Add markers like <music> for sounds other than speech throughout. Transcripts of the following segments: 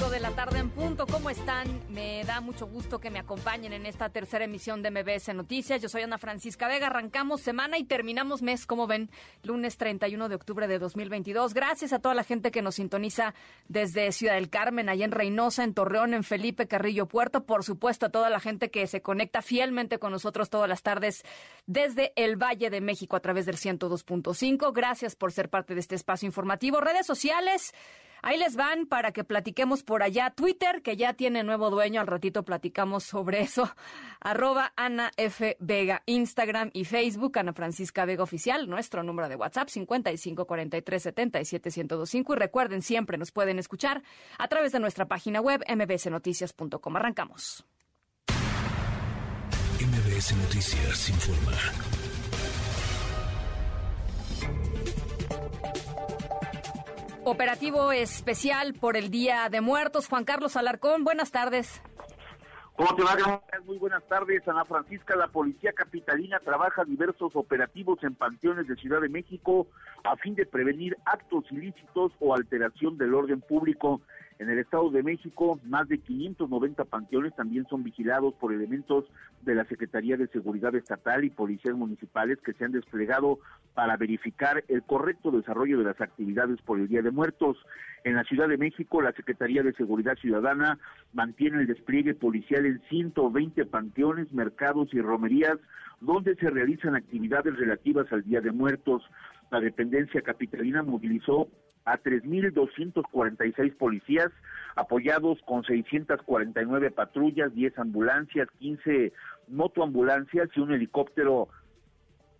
5 de la tarde en punto, ¿cómo están? Me da mucho gusto que me acompañen en esta tercera emisión de MBS Noticias. Yo soy Ana Francisca Vega, arrancamos semana y terminamos mes, como ven, lunes 31 de octubre de 2022. Gracias a toda la gente que nos sintoniza desde Ciudad del Carmen, allá en Reynosa, en Torreón, en Felipe Carrillo Puerto. Por supuesto, a toda la gente que se conecta fielmente con nosotros todas las tardes desde el Valle de México a través del 102.5. Gracias por ser parte de este espacio informativo. Redes sociales. Ahí les van para que platiquemos por allá. Twitter, que ya tiene nuevo dueño, al ratito platicamos sobre eso. <laughs> Arroba Ana F. Vega. Instagram y Facebook, Ana Francisca Vega Oficial. Nuestro número de WhatsApp, 5543771025. Y recuerden, siempre nos pueden escuchar a través de nuestra página web, mbsnoticias.com. Arrancamos. MBS Noticias informa. Operativo especial por el Día de Muertos. Juan Carlos Alarcón, buenas tardes. ¿Cómo te va? Muy buenas tardes, Ana Francisca. La Policía Capitalina trabaja diversos operativos en panteones de Ciudad de México a fin de prevenir actos ilícitos o alteración del orden público. En el Estado de México, más de 590 panteones también son vigilados por elementos de la Secretaría de Seguridad Estatal y policías municipales que se han desplegado para verificar el correcto desarrollo de las actividades por el Día de Muertos. En la Ciudad de México, la Secretaría de Seguridad Ciudadana mantiene el despliegue policial en 120 panteones, mercados y romerías donde se realizan actividades relativas al Día de Muertos. La dependencia capitalina movilizó a 3.246 policías, apoyados con 649 patrullas, 10 ambulancias, 15 motoambulancias y un helicóptero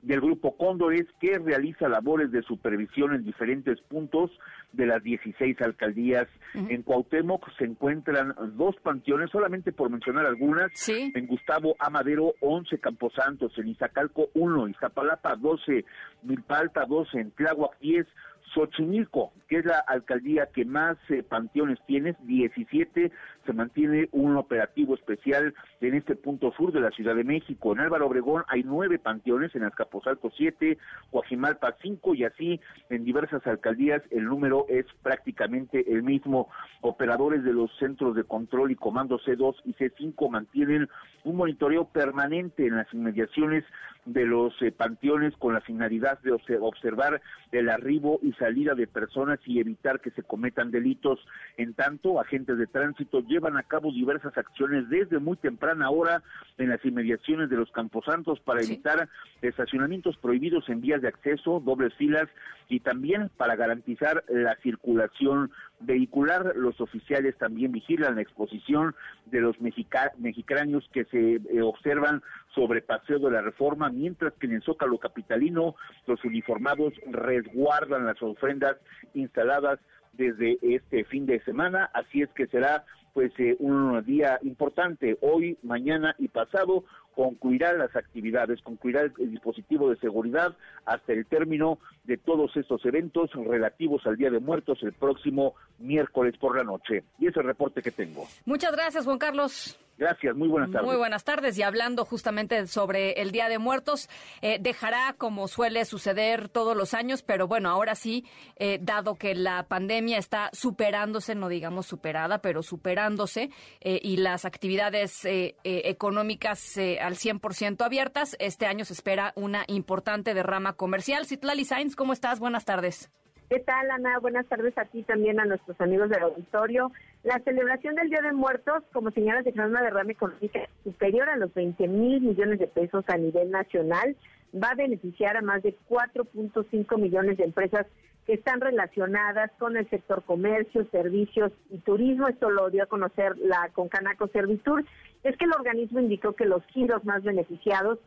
del grupo Cóndores que realiza labores de supervisión en diferentes puntos de las 16 alcaldías. En Cuauhtémoc se encuentran dos panteones, solamente por mencionar algunas. En Gustavo Amadero, 11 Camposantos, en Izacalco, 1, Iztapalapa, 12, Milpalta, 12, en Tláhuac, 10, Xochimilco, que es la alcaldía que más eh, panteones tiene, 17, se mantiene un operativo especial en este punto sur de la Ciudad de México. En Álvaro Obregón hay nueve panteones, en Azcapotzalco siete, Guajimalpa cinco y así en diversas alcaldías el número es prácticamente el mismo. Operadores de los centros de control y comando C2 y C5 mantienen un monitoreo permanente en las inmediaciones de los eh, panteones con la finalidad de observar el arribo y salida de personas y evitar que se cometan delitos. En tanto, agentes de tránsito llevan a cabo diversas acciones desde muy temprana hora en las inmediaciones de los camposantos para evitar estacionamientos prohibidos en vías de acceso, dobles filas y también para garantizar la circulación vehicular. Los oficiales también vigilan la exposición de los mexicanos que se eh, observan sobre Paseo de la Reforma, mientras que en el Zócalo Capitalino los uniformados resguardan las ofrendas instaladas desde este fin de semana, así es que será pues eh, un día importante hoy, mañana y pasado concluirá las actividades, concluirá el, dispositivo de seguridad hasta el término de todos estos eventos relativos al Día de Muertos el próximo miércoles por la noche. Y ese reporte que tengo. Muchas gracias, Juan Carlos. Gracias, muy buenas tardes. Muy buenas tardes. Y hablando justamente sobre el Día de Muertos, eh, dejará como suele suceder todos los años, pero bueno, ahora sí, eh, dado que la pandemia está superándose, no digamos superada, pero superándose, eh, y las actividades económicas al 100% abiertas, este año se espera una importante derrama comercial. Citlali Sainz, ¿cómo estás? Buenas tardes. ¿Qué tal, Ana? Buenas tardes a ti también, a nuestros amigos del auditorio. La celebración del Día de Muertos, como señala, de una derrama económica superior a los 20 mil millones de pesos a nivel nacional. Va a beneficiar a más de 4.5 millones de empresas que están relacionadas con el sector comercio, servicios y turismo. Esto lo dio a conocer la Concanaco Servitur. Es que el organismo indicó que los giros más beneficiados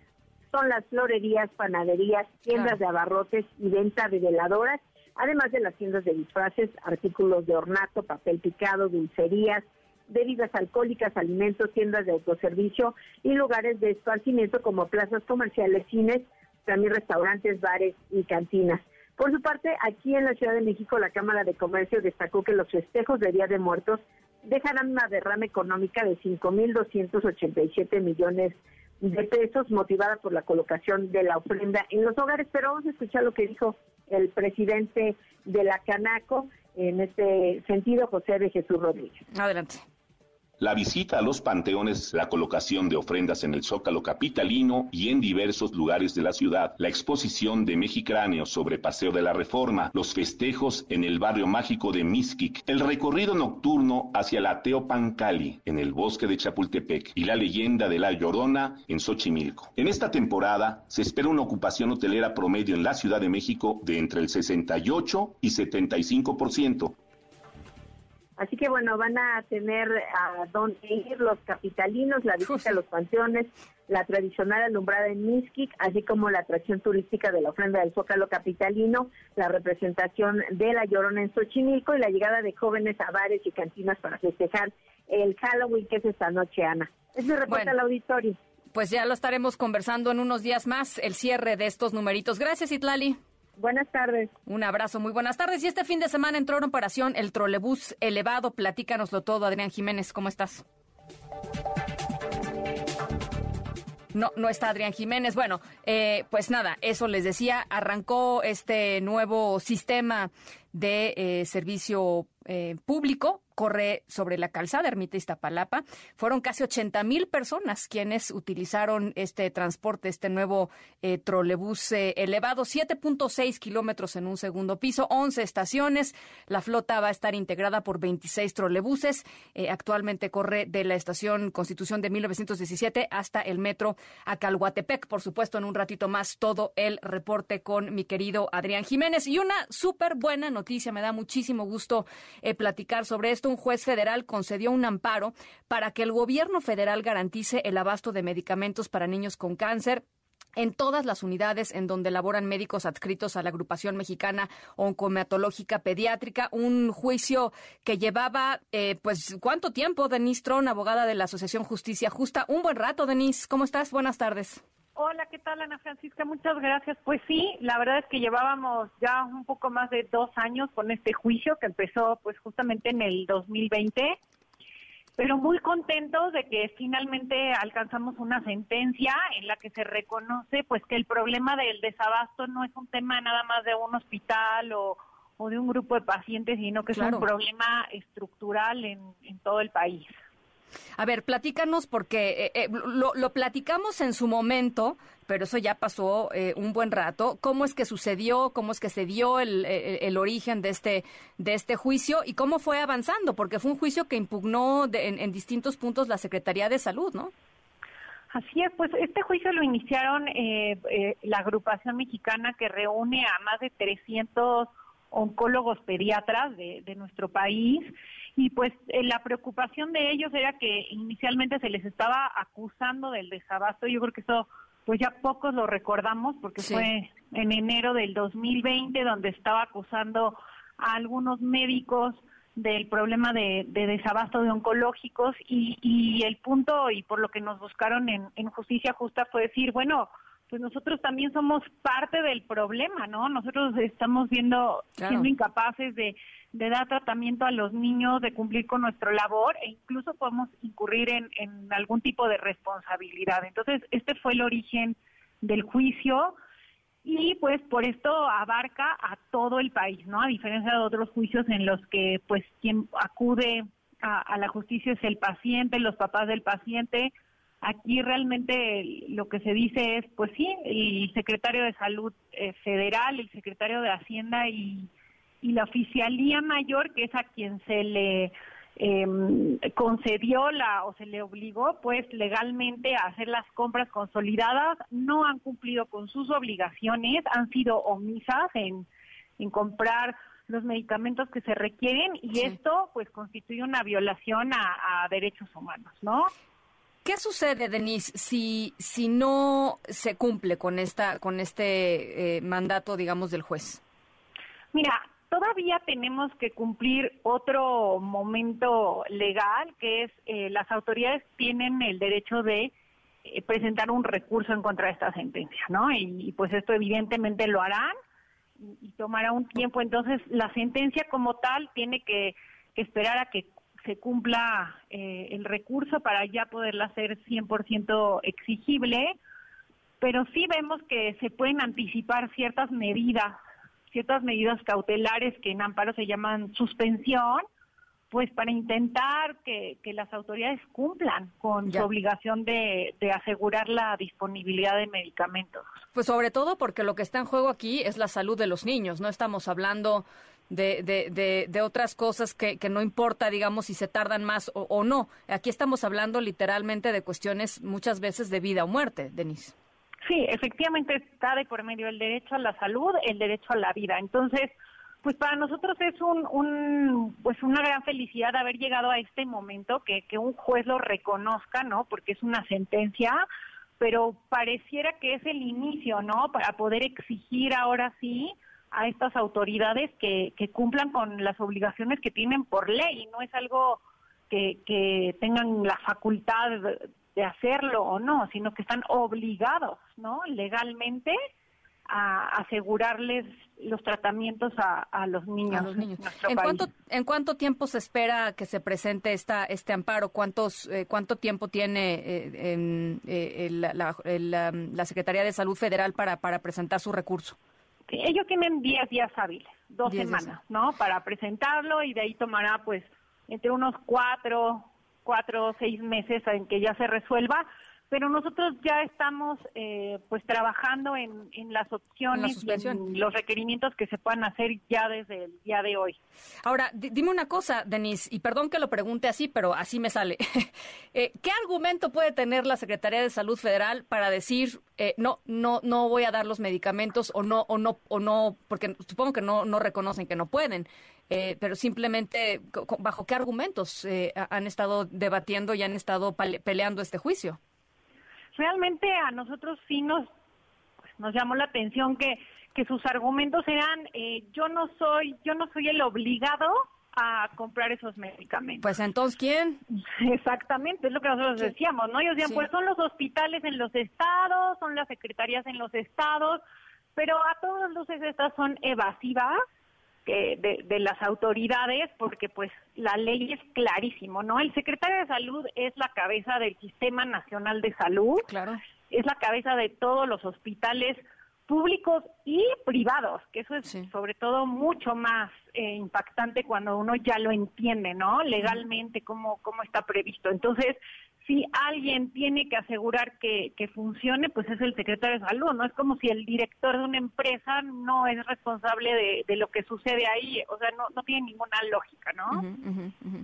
son las florerías, panaderías, tiendas de abarrotes y venta de veladoras además de las tiendas de disfraces, artículos de ornato, papel picado, dulcerías, bebidas alcohólicas, alimentos, tiendas de autoservicio y lugares de esparcimiento como plazas comerciales, cines, también restaurantes, bares y cantinas. Por su parte, aquí en la Ciudad de México, la Cámara de Comercio destacó que los festejos de Día de Muertos dejarán una derrama económica de 5.287 millones de pesos motivada por la colocación de la ofrenda en los hogares. Pero vamos a escuchar lo que dijo el presidente de la Canaco en este sentido, José de Jesús Rodríguez. Adelante. La visita a los panteones, la colocación de ofrendas en el Zócalo capitalino y en diversos lugares de la ciudad, la exposición de Mexicráneos sobre Paseo de la Reforma, los festejos en el barrio mágico de Mixquic, el recorrido nocturno hacia la Teopancali en el bosque de Chapultepec y la leyenda de la Llorona en Xochimilco. En esta temporada se espera una ocupación hotelera promedio en la Ciudad de México de entre el 68 y 75%, Así que bueno, van a tener a dónde ir los capitalinos, la visita a los panteones, la tradicional alumbrada en Mixquic, así como la atracción turística de la ofrenda del Zócalo capitalino, la representación de la Llorona en Xochimilco y la llegada de jóvenes a bares y cantinas para festejar el Halloween que es esta noche, Ana. Es mi reporte al auditorio. Pues ya lo estaremos conversando en unos días más, el cierre de estos numeritos. Gracias, Itlali. Buenas tardes. Un abrazo, muy buenas tardes. Y este fin de semana entró en operación el trolebús elevado. Platícanoslo todo, Adrián Jiménez. ¿Cómo estás? No, no está Adrián Jiménez. Bueno, eh, pues nada, eso les decía, arrancó este nuevo sistema de eh, servicio eh, público corre sobre la calzada Ermita Iztapalapa. Fueron casi 80 mil personas quienes utilizaron este transporte, este nuevo eh, trolebús eh, elevado, 7.6 kilómetros en un segundo piso, 11 estaciones. La flota va a estar integrada por 26 trolebuses. Eh, actualmente corre de la estación Constitución de 1917 hasta el metro Acalhuatepec. Por supuesto, en un ratito más todo el reporte con mi querido Adrián Jiménez. Y una súper buena noticia, me da muchísimo gusto platicar sobre esto un juez federal concedió un amparo para que el gobierno federal garantice el abasto de medicamentos para niños con cáncer en todas las unidades en donde laboran médicos adscritos a la agrupación mexicana oncomatológica pediátrica, un juicio que llevaba, eh, pues, ¿cuánto tiempo? Denise Tron, abogada de la Asociación Justicia Justa. Un buen rato, Denise. ¿Cómo estás? Buenas tardes. Hola, ¿qué tal Ana Francisca? Muchas gracias. Pues sí, la verdad es que llevábamos ya un poco más de dos años con este juicio que empezó pues justamente en el 2020, pero muy contentos de que finalmente alcanzamos una sentencia en la que se reconoce pues que el problema del desabasto no es un tema nada más de un hospital o, de un grupo de pacientes, sino que es un problema estructural en todo el país. A ver, platícanos porque eh, eh, lo, platicamos en su momento, pero eso ya pasó eh, un buen rato. ¿Cómo es que sucedió? ¿Cómo es que se dio el, origen de este, de este juicio? ¿Y cómo fue avanzando? Porque fue un juicio que impugnó en, distintos puntos la Secretaría de Salud, ¿no? Así es, pues este juicio lo iniciaron la agrupación mexicana que reúne a más de 300 oncólogos pediatras de, de nuestro país y pues eh, la preocupación de ellos era que inicialmente se les estaba acusando del desabasto. Yo creo que eso pues ya pocos lo recordamos porque fue en enero del 2020 donde estaba acusando a algunos médicos del problema de, desabasto de oncológicos y, y, el punto y por lo que nos buscaron en, en justicia justa fue decir, bueno, pues nosotros también somos parte del problema, ¿no? Nosotros estamos viendo, siendo incapaces de, dar tratamiento a los niños, de cumplir con nuestra labor e incluso podemos incurrir en, en algún tipo de responsabilidad. Entonces, este fue el origen del juicio y pues por esto abarca a todo el país, ¿no? A diferencia de otros juicios en los que pues quien acude a, a la justicia es el paciente, los papás del paciente, Aquí realmente lo que se dice es, pues sí, el secretario de Salud eh, Federal, el secretario de Hacienda y, la oficialía mayor, que es a quien se le em, concedió la o se le obligó, pues legalmente a hacer las compras consolidadas, no han cumplido con sus obligaciones, han sido omisas en, en comprar los medicamentos que se requieren y esto pues constituye una violación a, a derechos humanos, ¿no? ¿Qué sucede, Denise, si, si no se cumple con, esta, con este eh, mandato, digamos, del juez? Mira, todavía tenemos que cumplir otro momento legal, que es eh, las autoridades tienen el derecho de eh, presentar un recurso en contra de esta sentencia, ¿no? Y, pues esto evidentemente lo harán y, tomará un tiempo. Entonces, la sentencia como tal tiene que esperar a que se cumpla eh, el recurso para ya poderla hacer 100% exigible, pero sí vemos que se pueden anticipar ciertas medidas, ciertas medidas cautelares que en amparo se llaman suspensión, pues para intentar que, las autoridades cumplan con su obligación de, de, asegurar la disponibilidad de medicamentos. Pues sobre todo porque lo que está en juego aquí es la salud de los niños, no estamos hablando de, de, de, otras cosas que, que, no importa, digamos, si se tardan más o, no. Aquí estamos hablando literalmente de cuestiones muchas veces de vida o muerte, Denise. Sí, efectivamente está de por medio el derecho a la salud, el derecho a la vida. Entonces, pues para nosotros es un, un, pues una gran felicidad haber llegado a este momento, que, que un juez lo reconozca, ¿no? Porque es una sentencia, pero pareciera que es el inicio, ¿no? Para poder exigir ahora sí a estas autoridades que, que cumplan con las obligaciones que tienen por ley, no es algo que, que tengan la facultad de hacerlo o no, sino que están obligados, ¿no? Legalmente a asegurarles los tratamientos a, los niños. ¿En, Cuánto, ¿En cuánto tiempo se espera que se presente esta, este amparo? ¿Cuántos, eh, ¿Cuánto tiempo tiene eh, en, eh, la, la, Secretaría de Salud Federal para, para presentar su recurso? ellos tienen 10 días hábiles, dos semanas, ¿no? Para presentarlo y de ahí tomará pues entre unos cuatro, cuatro o seis meses en que ya se resuelva pero nosotros ya estamos eh, pues trabajando en, en las opciones, en los requerimientos que se puedan hacer ya desde el día de hoy. Ahora, dime una cosa, Denise, y perdón que lo pregunte así, pero así me sale. <laughs> Eh, ¿Qué argumento puede tener la Secretaría de Salud Federal para decir eh, no, no, no voy a dar los medicamentos o no, o no, o no, porque supongo que no, no reconocen que no pueden? pero simplemente, ¿bajo qué argumentos han estado debatiendo y han estado peleando este juicio? Realmente a nosotros sí nos, pues, nos llamó la atención que, que sus argumentos eran eh, yo no soy yo no soy el obligado a comprar esos medicamentos. Pues entonces, ¿quién? <laughs> Exactamente, es lo que nosotros decíamos, ¿no? Ellos decían, pues son los hospitales en los estados, son las secretarías en los estados, pero a todas luces estas son evasivas de, de, las autoridades porque pues la ley es clarísimo, ¿no? El secretario de salud es la cabeza del Sistema Nacional de Salud, claro. es la cabeza de todos los hospitales públicos y privados, que eso es sobre todo mucho más eh, impactante cuando uno ya lo entiende, ¿no? Legalmente cómo cómo está previsto. Entonces, si alguien tiene que asegurar que, funcione, pues es el secretario de salud, ¿no? Es como si el director de una empresa no es responsable de, lo que sucede ahí, o sea, no, no tiene ninguna lógica, ¿no?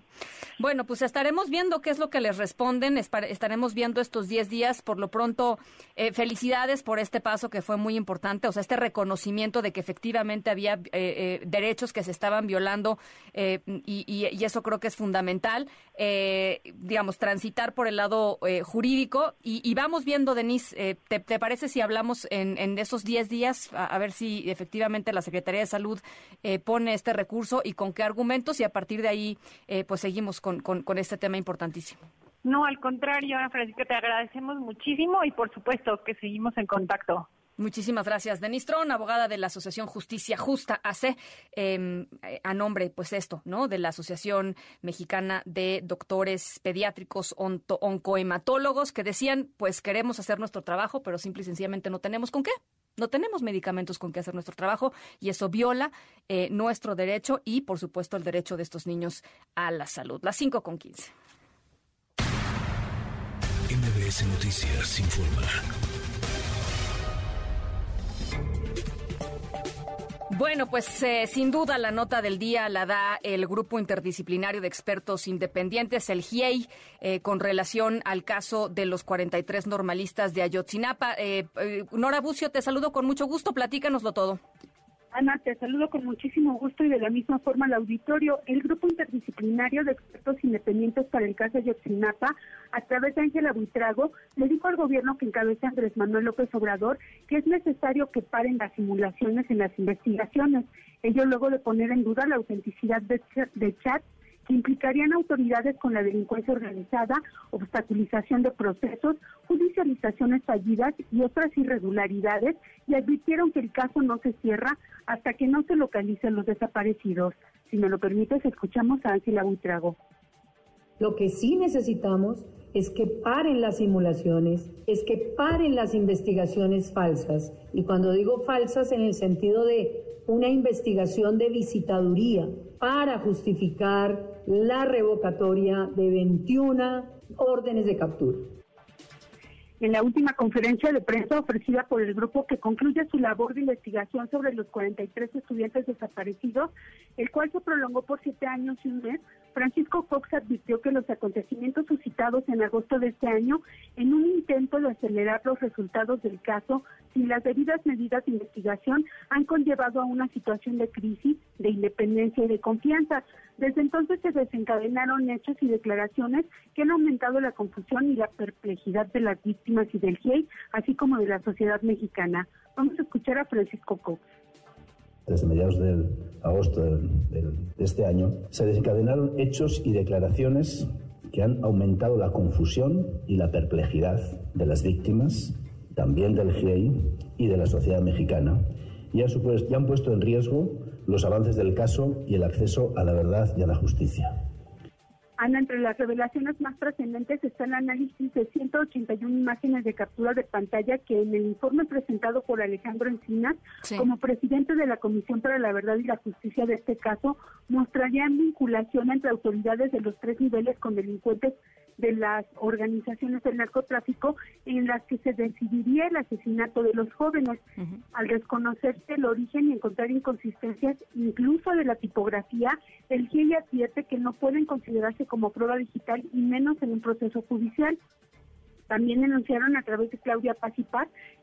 Bueno, pues estaremos viendo qué es lo que les responden, estaremos viendo estos 10 días, por lo pronto, eh, felicidades por este paso que fue muy importante, o sea, este reconocimiento de que efectivamente había eh, eh, derechos que se estaban violando y, y, eso creo que es fundamental, digamos, transitar por el lado eh, jurídico. Y, vamos viendo, Denise, eh, te, parece si hablamos en, esos 10 días, a, ver si efectivamente la Secretaría de Salud eh, pone este recurso y con qué argumentos y a partir de ahí pues seguimos con, con, este tema importantísimo? No, al contrario, Ana Francisca, te agradecemos muchísimo y por supuesto que seguimos en contacto. Muchísimas gracias. Denise Tron, abogada de la Asociación Justicia Justa AC, em, a nombre, pues esto, ¿no? De la Asociación Mexicana de Doctores Pediátricos Oncohematólogos, que decían, pues queremos hacer nuestro trabajo, pero simple y sencillamente no tenemos con qué. No tenemos medicamentos con qué hacer nuestro trabajo y eso viola eh, nuestro derecho y, por supuesto, el derecho de estos niños a la salud. Las 5 con 15. MBS Noticias informa. Bueno, pues eh, sin duda la nota del día la da el Grupo Interdisciplinario de Expertos Independientes, el GIEI, eh, con relación al caso de los 43 normalistas de Ayotzinapa. Eh, eh, Nora Bucio, te saludo con mucho gusto, platícanoslo todo. Ana, te saludo con muchísimo gusto y de la misma forma al auditorio. El Grupo Interdisciplinario de Expertos Independientes para el caso de Yotzinapa, a través de Ángela Buitrago, le dijo al gobierno que encabeza Andrés Manuel López Obrador que es necesario que paren las simulaciones en las investigaciones. Ello luego de poner en duda la autenticidad de, de implicarían autoridades con la delincuencia organizada, obstaculización de procesos, judicializaciones fallidas y otras irregularidades y advirtieron que el caso no se cierra hasta que no se localicen los desaparecidos. Si me lo permites, escuchamos a Ángela Buitrago. Lo que sí necesitamos es que paren las simulaciones, es que paren las investigaciones falsas. Y cuando digo falsas en el sentido de una investigación de visitaduría para justificar la revocatoria de 21 órdenes de captura en la última conferencia de prensa ofrecida por el grupo que concluye su labor de investigación sobre los 43 estudiantes desaparecidos, el cual se prolongó por siete años y un mes, Francisco Fox advirtió que los acontecimientos suscitados en agosto de este año, en un intento de acelerar los resultados del caso, sin las debidas medidas de investigación, han conllevado a una situación de crisis, de independencia y de confianza. Desde entonces se desencadenaron hechos y declaraciones que han aumentado la confusión y la perplejidad de las víctimas y del GIEI, así como de la sociedad mexicana. Vamos a escuchar a Francisco Cox. Desde mediados de agosto de este año, se desencadenaron hechos y declaraciones que han aumentado la confusión y la perplejidad de las víctimas, también del GIEI y de la sociedad mexicana, y han puesto en riesgo los avances del caso y el acceso a la verdad y a la justicia. Ana, entre las revelaciones más trascendentes está el análisis de 181 imágenes de captura de pantalla que en el informe presentado por Alejandro Encinas, como presidente de la Comisión para la Verdad y la Justicia de este caso, mostrarían vinculación entre autoridades de los tres niveles con delincuentes de las organizaciones del narcotráfico en las que se decidiría el asesinato de los jóvenes. Al desconocerse el origen y encontrar inconsistencias incluso de la tipografía, el GIEI advierte que no pueden considerarse como prueba digital y menos en un proceso judicial. También denunciaron a través de Claudia Paz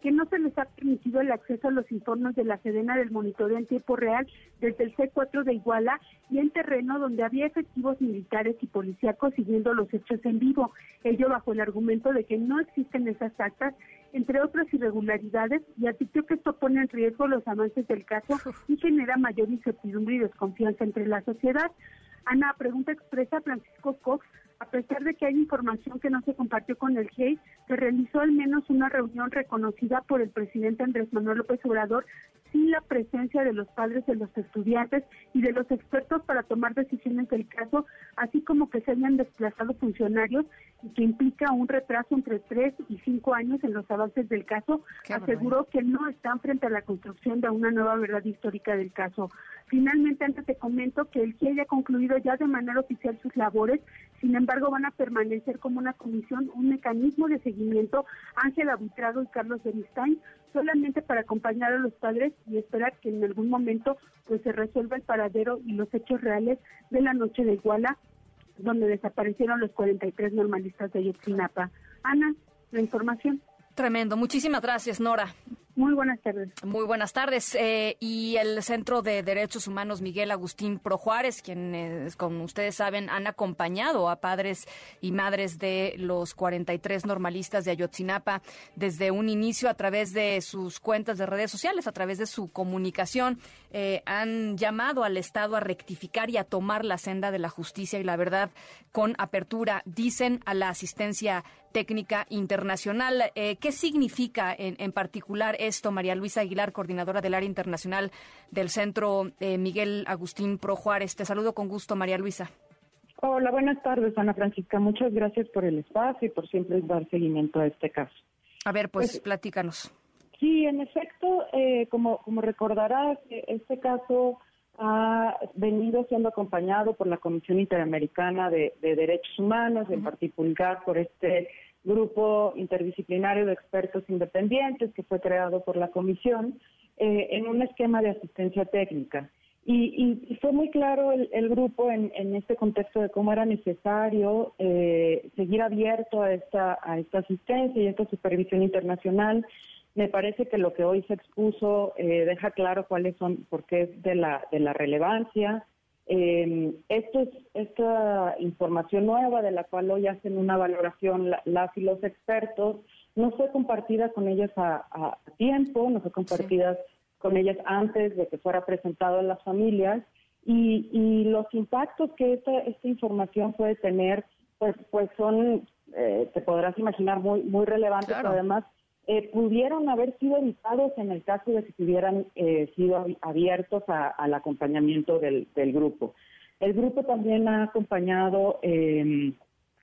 que no se les ha permitido el acceso a los informes de la Sedena del monitoreo en tiempo real desde el C4 de Iguala y en terreno donde había efectivos militares y policíacos siguiendo los hechos en vivo. Ello bajo el argumento de que no existen esas actas, entre otras irregularidades, y advirtió que esto pone en riesgo los avances del caso y genera mayor incertidumbre y desconfianza entre la sociedad. Ana, pregunta expresa Francisco Cox a pesar de que hay información que no se compartió con el GEI, se realizó al menos una reunión reconocida por el presidente Andrés Manuel López Obrador sin la presencia de los padres de los estudiantes y de los expertos para tomar decisiones del caso, así como que se hayan desplazado funcionarios y que implica un retraso entre tres y cinco años en los avances del caso, aseguró que no están frente a la construcción de una nueva verdad histórica del caso. Finalmente, antes te comento que el GIE ha concluido ya de manera oficial sus labores, sin embargo, van a permanecer como una comisión, un mecanismo de seguimiento, Ángela Buitrago y Carlos Beristain, solamente para acompañar a los padres y esperar que en algún momento pues se resuelva el paradero y los hechos reales de la noche de Iguala, donde desaparecieron los 43 normalistas de Ayotzinapa. Ana, la información. Tremendo. Muchísimas gracias, Nora. Muy buenas tardes. Muy buenas tardes. Eh, y el Centro de Derechos Humanos Miguel Agustín Pro Juárez, quienes, como ustedes saben, han acompañado a padres y madres de los 43 normalistas de Ayotzinapa desde un inicio a través de sus cuentas de redes sociales, a través de su comunicación, eh, han llamado al Estado a rectificar y a tomar la senda de la justicia y la verdad con apertura, dicen, a la asistencia técnica internacional. Eh, ¿Qué significa en, en particular esto, María Luisa Aguilar, coordinadora del área internacional del Centro eh, Miguel Agustín Pro Juárez. Te saludo con gusto, María Luisa. Hola, buenas tardes, Ana Francisca. Muchas gracias por el espacio y por siempre dar seguimiento a este caso. A ver, pues, pues platícanos. Sí, en efecto, eh, como, como recordarás, este caso ha venido siendo acompañado por la Comisión Interamericana de, Derechos Humanos, en particular por este grupo interdisciplinario de expertos independientes que fue creado por la Comisión eh, en un esquema de asistencia técnica. Y, fue muy claro el, grupo en, este contexto de cómo era necesario eh, seguir abierto a esta, a esta asistencia y esta supervisión internacional. Me parece que lo que hoy se expuso eh, deja claro cuáles son, por qué es de la, de la relevancia. Eh, esto es, esta información nueva de la cual hoy hacen una valoración las y los expertos no fue compartida con ellas a, tiempo, no fue compartida con ellas antes de que fuera presentado en las familias. Y, los impactos que esta, esta información puede tener pues pues son eh, te podrás imaginar muy muy relevantes además eh, pudieron haber sido evitados en el caso de que se hubieran eh, sido abiertos al acompañamiento del, grupo. El grupo también ha acompañado em,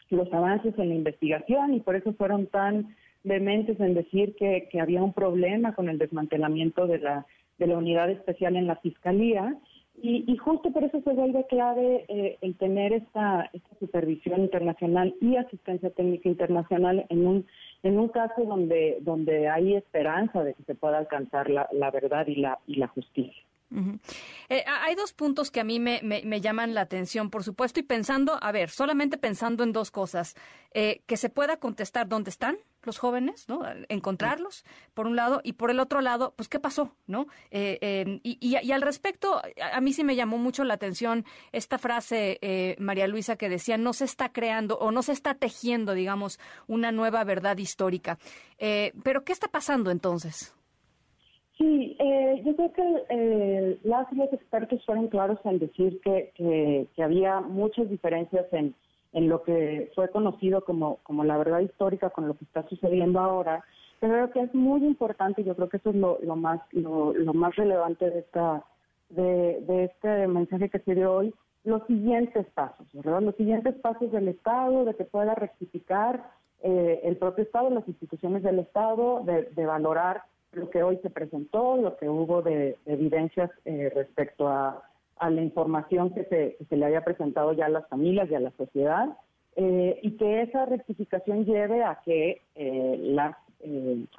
los avances en la investigación y por eso fueron tan vehementes en decir que, que había un problema con el desmantelamiento de la, de la unidad especial en la Fiscalía. Y, y justo por eso se vuelve clave eh, el tener esta, esta supervisión internacional y asistencia técnica internacional en un en un caso donde donde hay esperanza de que se pueda alcanzar la, la verdad y la y la justicia. Eh, hay dos puntos que a mí me, me, llaman la atención, por supuesto, y pensando, a ver, solamente pensando en dos cosas, eh, que se pueda contestar dónde están los jóvenes, ¿no? Encontrarlos, por un lado, y por el otro lado, pues, ¿qué pasó, no? Eh, em, y, y, al respecto, a mí sí me llamó mucho la atención esta frase, María Luisa, que decía, no se está creando o no se está tejiendo, digamos, una nueva verdad histórica. pero, ¿qué está pasando entonces? Sí, eh, yo creo que eh, las y expertos fueron claros en decir que, había muchas diferencias en, lo que fue conocido como, la verdad histórica con lo que está sucediendo ahora. Pero creo que es muy importante, yo creo que eso es lo, más lo, más relevante de esta de, de este mensaje que se dio hoy, los siguientes pasos, ¿verdad? Los siguientes pasos del Estado, de que pueda rectificar eh, el propio Estado, las instituciones del Estado, de, de valorar lo que hoy se presentó, lo que hubo de, evidencias eh, respecto a, la información que se, le había presentado ya a las familias y a la sociedad, eh, y que esa rectificación lleve a que eh, la,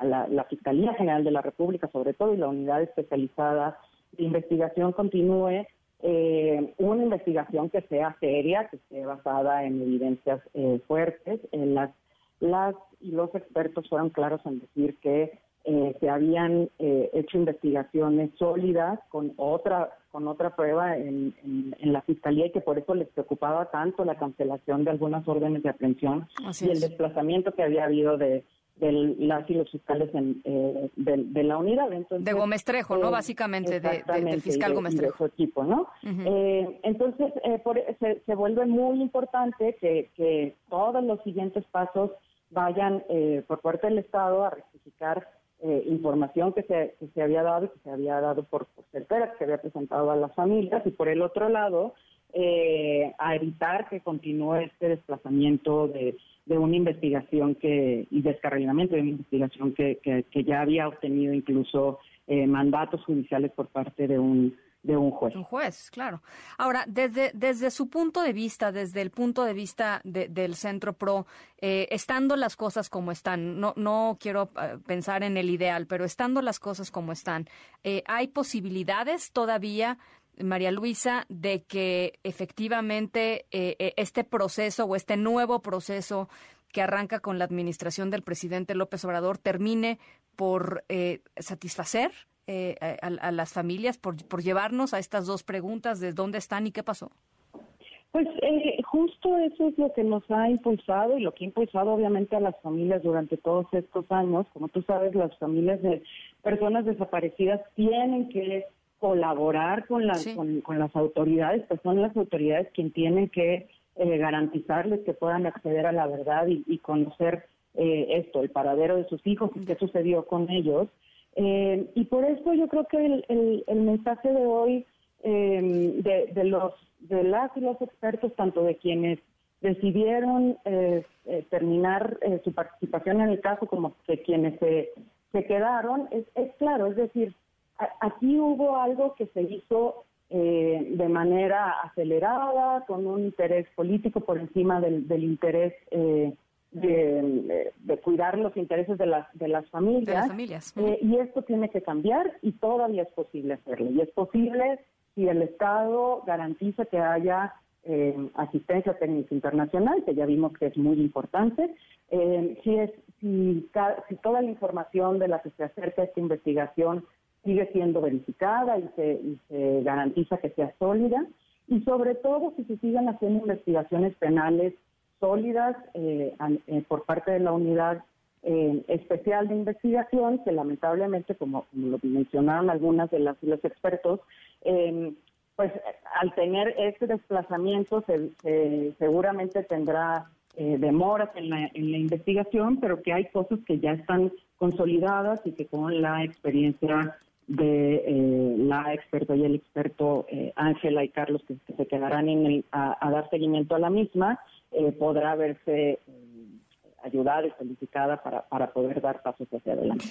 la, Fiscalía General de la República, sobre todo, y la unidad especializada de investigación continúe una investigación que sea seria, que esté basada en evidencias fuertes. En las, las y los expertos fueron claros en decir que eh, se habían eh, hecho investigaciones sólidas con otra con otra prueba en, la fiscalía y que por eso les preocupaba tanto la cancelación de algunas órdenes de aprehensión y el desplazamiento que había habido de, las y los fiscales eh, de, la unidad. de Gómez Trejo, ¿no? Básicamente, del fiscal Gómez Trejo. su equipo, ¿no? entonces, se, se, vuelve muy importante que, que todos los siguientes pasos vayan por parte del Estado a rectificar eh, información que se, que se había dado que se había dado por, por que había presentado a las familias, y por el otro lado, eh, a evitar que continúe este desplazamiento de, de una investigación que y descarrilamiento de una investigación que, que, ya había obtenido incluso eh, mandatos judiciales por parte de un de un juez. Un juez, claro. Ahora, desde, desde su punto de vista, desde el punto de vista del Centro PRO, eh, estando las cosas como están, no, no quiero eh, pensar en el ideal, pero estando las cosas como están, eh, ¿hay posibilidades todavía, María Luisa, de que efectivamente este proceso o este nuevo proceso que arranca con la administración del presidente López Obrador termine por satisfacer eh, a, las familias por, por llevarnos a estas dos preguntas de dónde están y qué pasó? Pues eh, justo eso es lo que nos ha impulsado y lo que ha impulsado obviamente a las familias durante todos estos años. Como tú sabes, las familias de personas desaparecidas tienen que colaborar con las, con, las autoridades, pues son las autoridades quienes tienen que eh, garantizarles que puedan acceder a la verdad y, conocer esto, el paradero de sus hijos y qué sucedió con ellos. Eh, y por eso yo creo que el, el, mensaje de hoy em, de, los de las y los expertos, tanto de quienes decidieron eh, eh, terminar su participación en el caso como de quienes se, se quedaron, es, es claro, es decir, aquí hubo algo que se hizo de manera acelerada, con un interés político por encima del, del interés de, cuidar los intereses de las, de las familias. Eh, y esto tiene que cambiar y todavía es posible hacerlo. Y es posible si el Estado garantiza que haya eh, asistencia técnica internacional, que ya vimos que es muy importante, eh, si, es, si, si toda la información de la que se acerca esta investigación sigue siendo verificada y se, y se garantiza que sea sólida, y sobre todo si se siguen haciendo investigaciones penales sólidas eh, eh, por parte de la unidad eh, especial de investigación, que lamentablemente, como, lo mencionaron algunas de las los expertos, em, pues al tener este desplazamiento se, seguramente tendrá demoras en la, en la investigación, pero que hay cosas que ya están consolidadas y que con la experiencia de la experta y el experto Ángela y Carlos que, se quedarán en a, dar seguimiento a la misma, eh, podrá verse eh, ayudada y felicitada para, para poder dar pasos hacia adelante.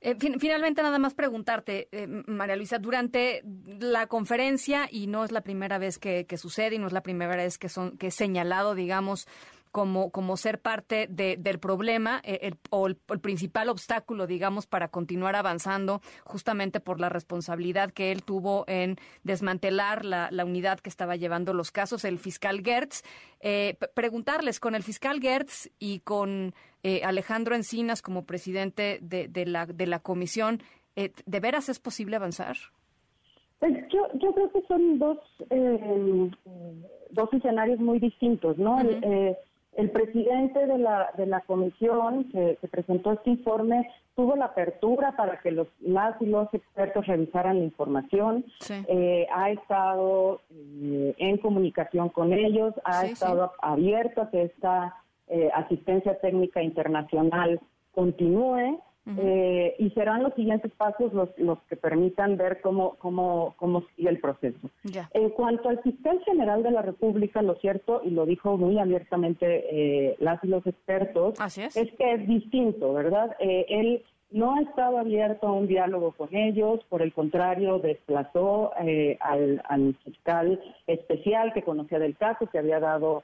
Eh, finalmente, nada más preguntarte, eh, María Luisa, durante la conferencia, y no es la primera vez que, sucede y no es la primera vez que, son, que he señalado, digamos, como, como ser parte del problema eh, o el, principal obstáculo, digamos, para continuar avanzando, justamente por la responsabilidad que él tuvo en desmantelar la, unidad que estaba llevando los casos, el fiscal Gertz. Eh, preguntarles con el fiscal Gertz y con eh, Alejandro Encinas como presidente de, de, la, de la comisión, ¿de veras es posible avanzar? Pues yo, yo creo que son dos, dos escenarios muy distintos, ¿no? El presidente de la, de la comisión que, presentó este informe tuvo la apertura para que los las y los expertos revisaran la información. Eh, ha estado eh, en comunicación con ellos, ha estado abierto a que esta eh, asistencia técnica internacional continúe. Eh, y serán los siguientes pasos los, los que permitan ver cómo, cómo, cómo sigue el proceso. En cuanto al fiscal general de la República, lo cierto, y lo dijo muy abiertamente eh, las y los expertos, es. que es distinto, ¿verdad? Eh, él no ha estado abierto a un diálogo con ellos, por el contrario, desplazó al, al, fiscal especial que conocía del caso, que había dado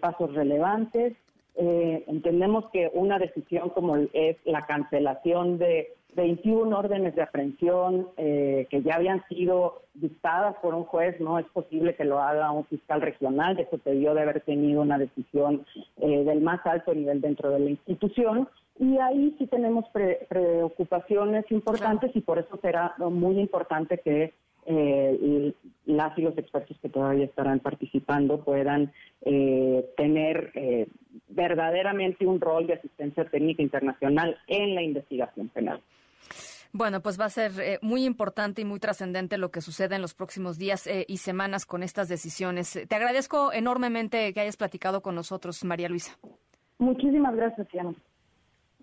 pasos relevantes. Eh, entendemos que una decisión como es la cancelación de 21 órdenes de aprehensión eh, que ya habían sido dictadas por un juez, no es posible que lo haga un fiscal regional, eso debió de haber tenido una decisión eh, del más alto nivel dentro de la institución. Y ahí sí tenemos preocupaciones importantes y por eso será muy importante que eh, las y los expertos que todavía estarán participando puedan eh, tener eh, verdaderamente un rol de asistencia técnica internacional en la investigación penal. Bueno, pues va a ser eh, muy importante y muy trascendente lo que suceda en los próximos días y semanas con estas decisiones. Te agradezco enormemente que hayas platicado con nosotros, María Luisa. Muchísimas gracias, Tiana.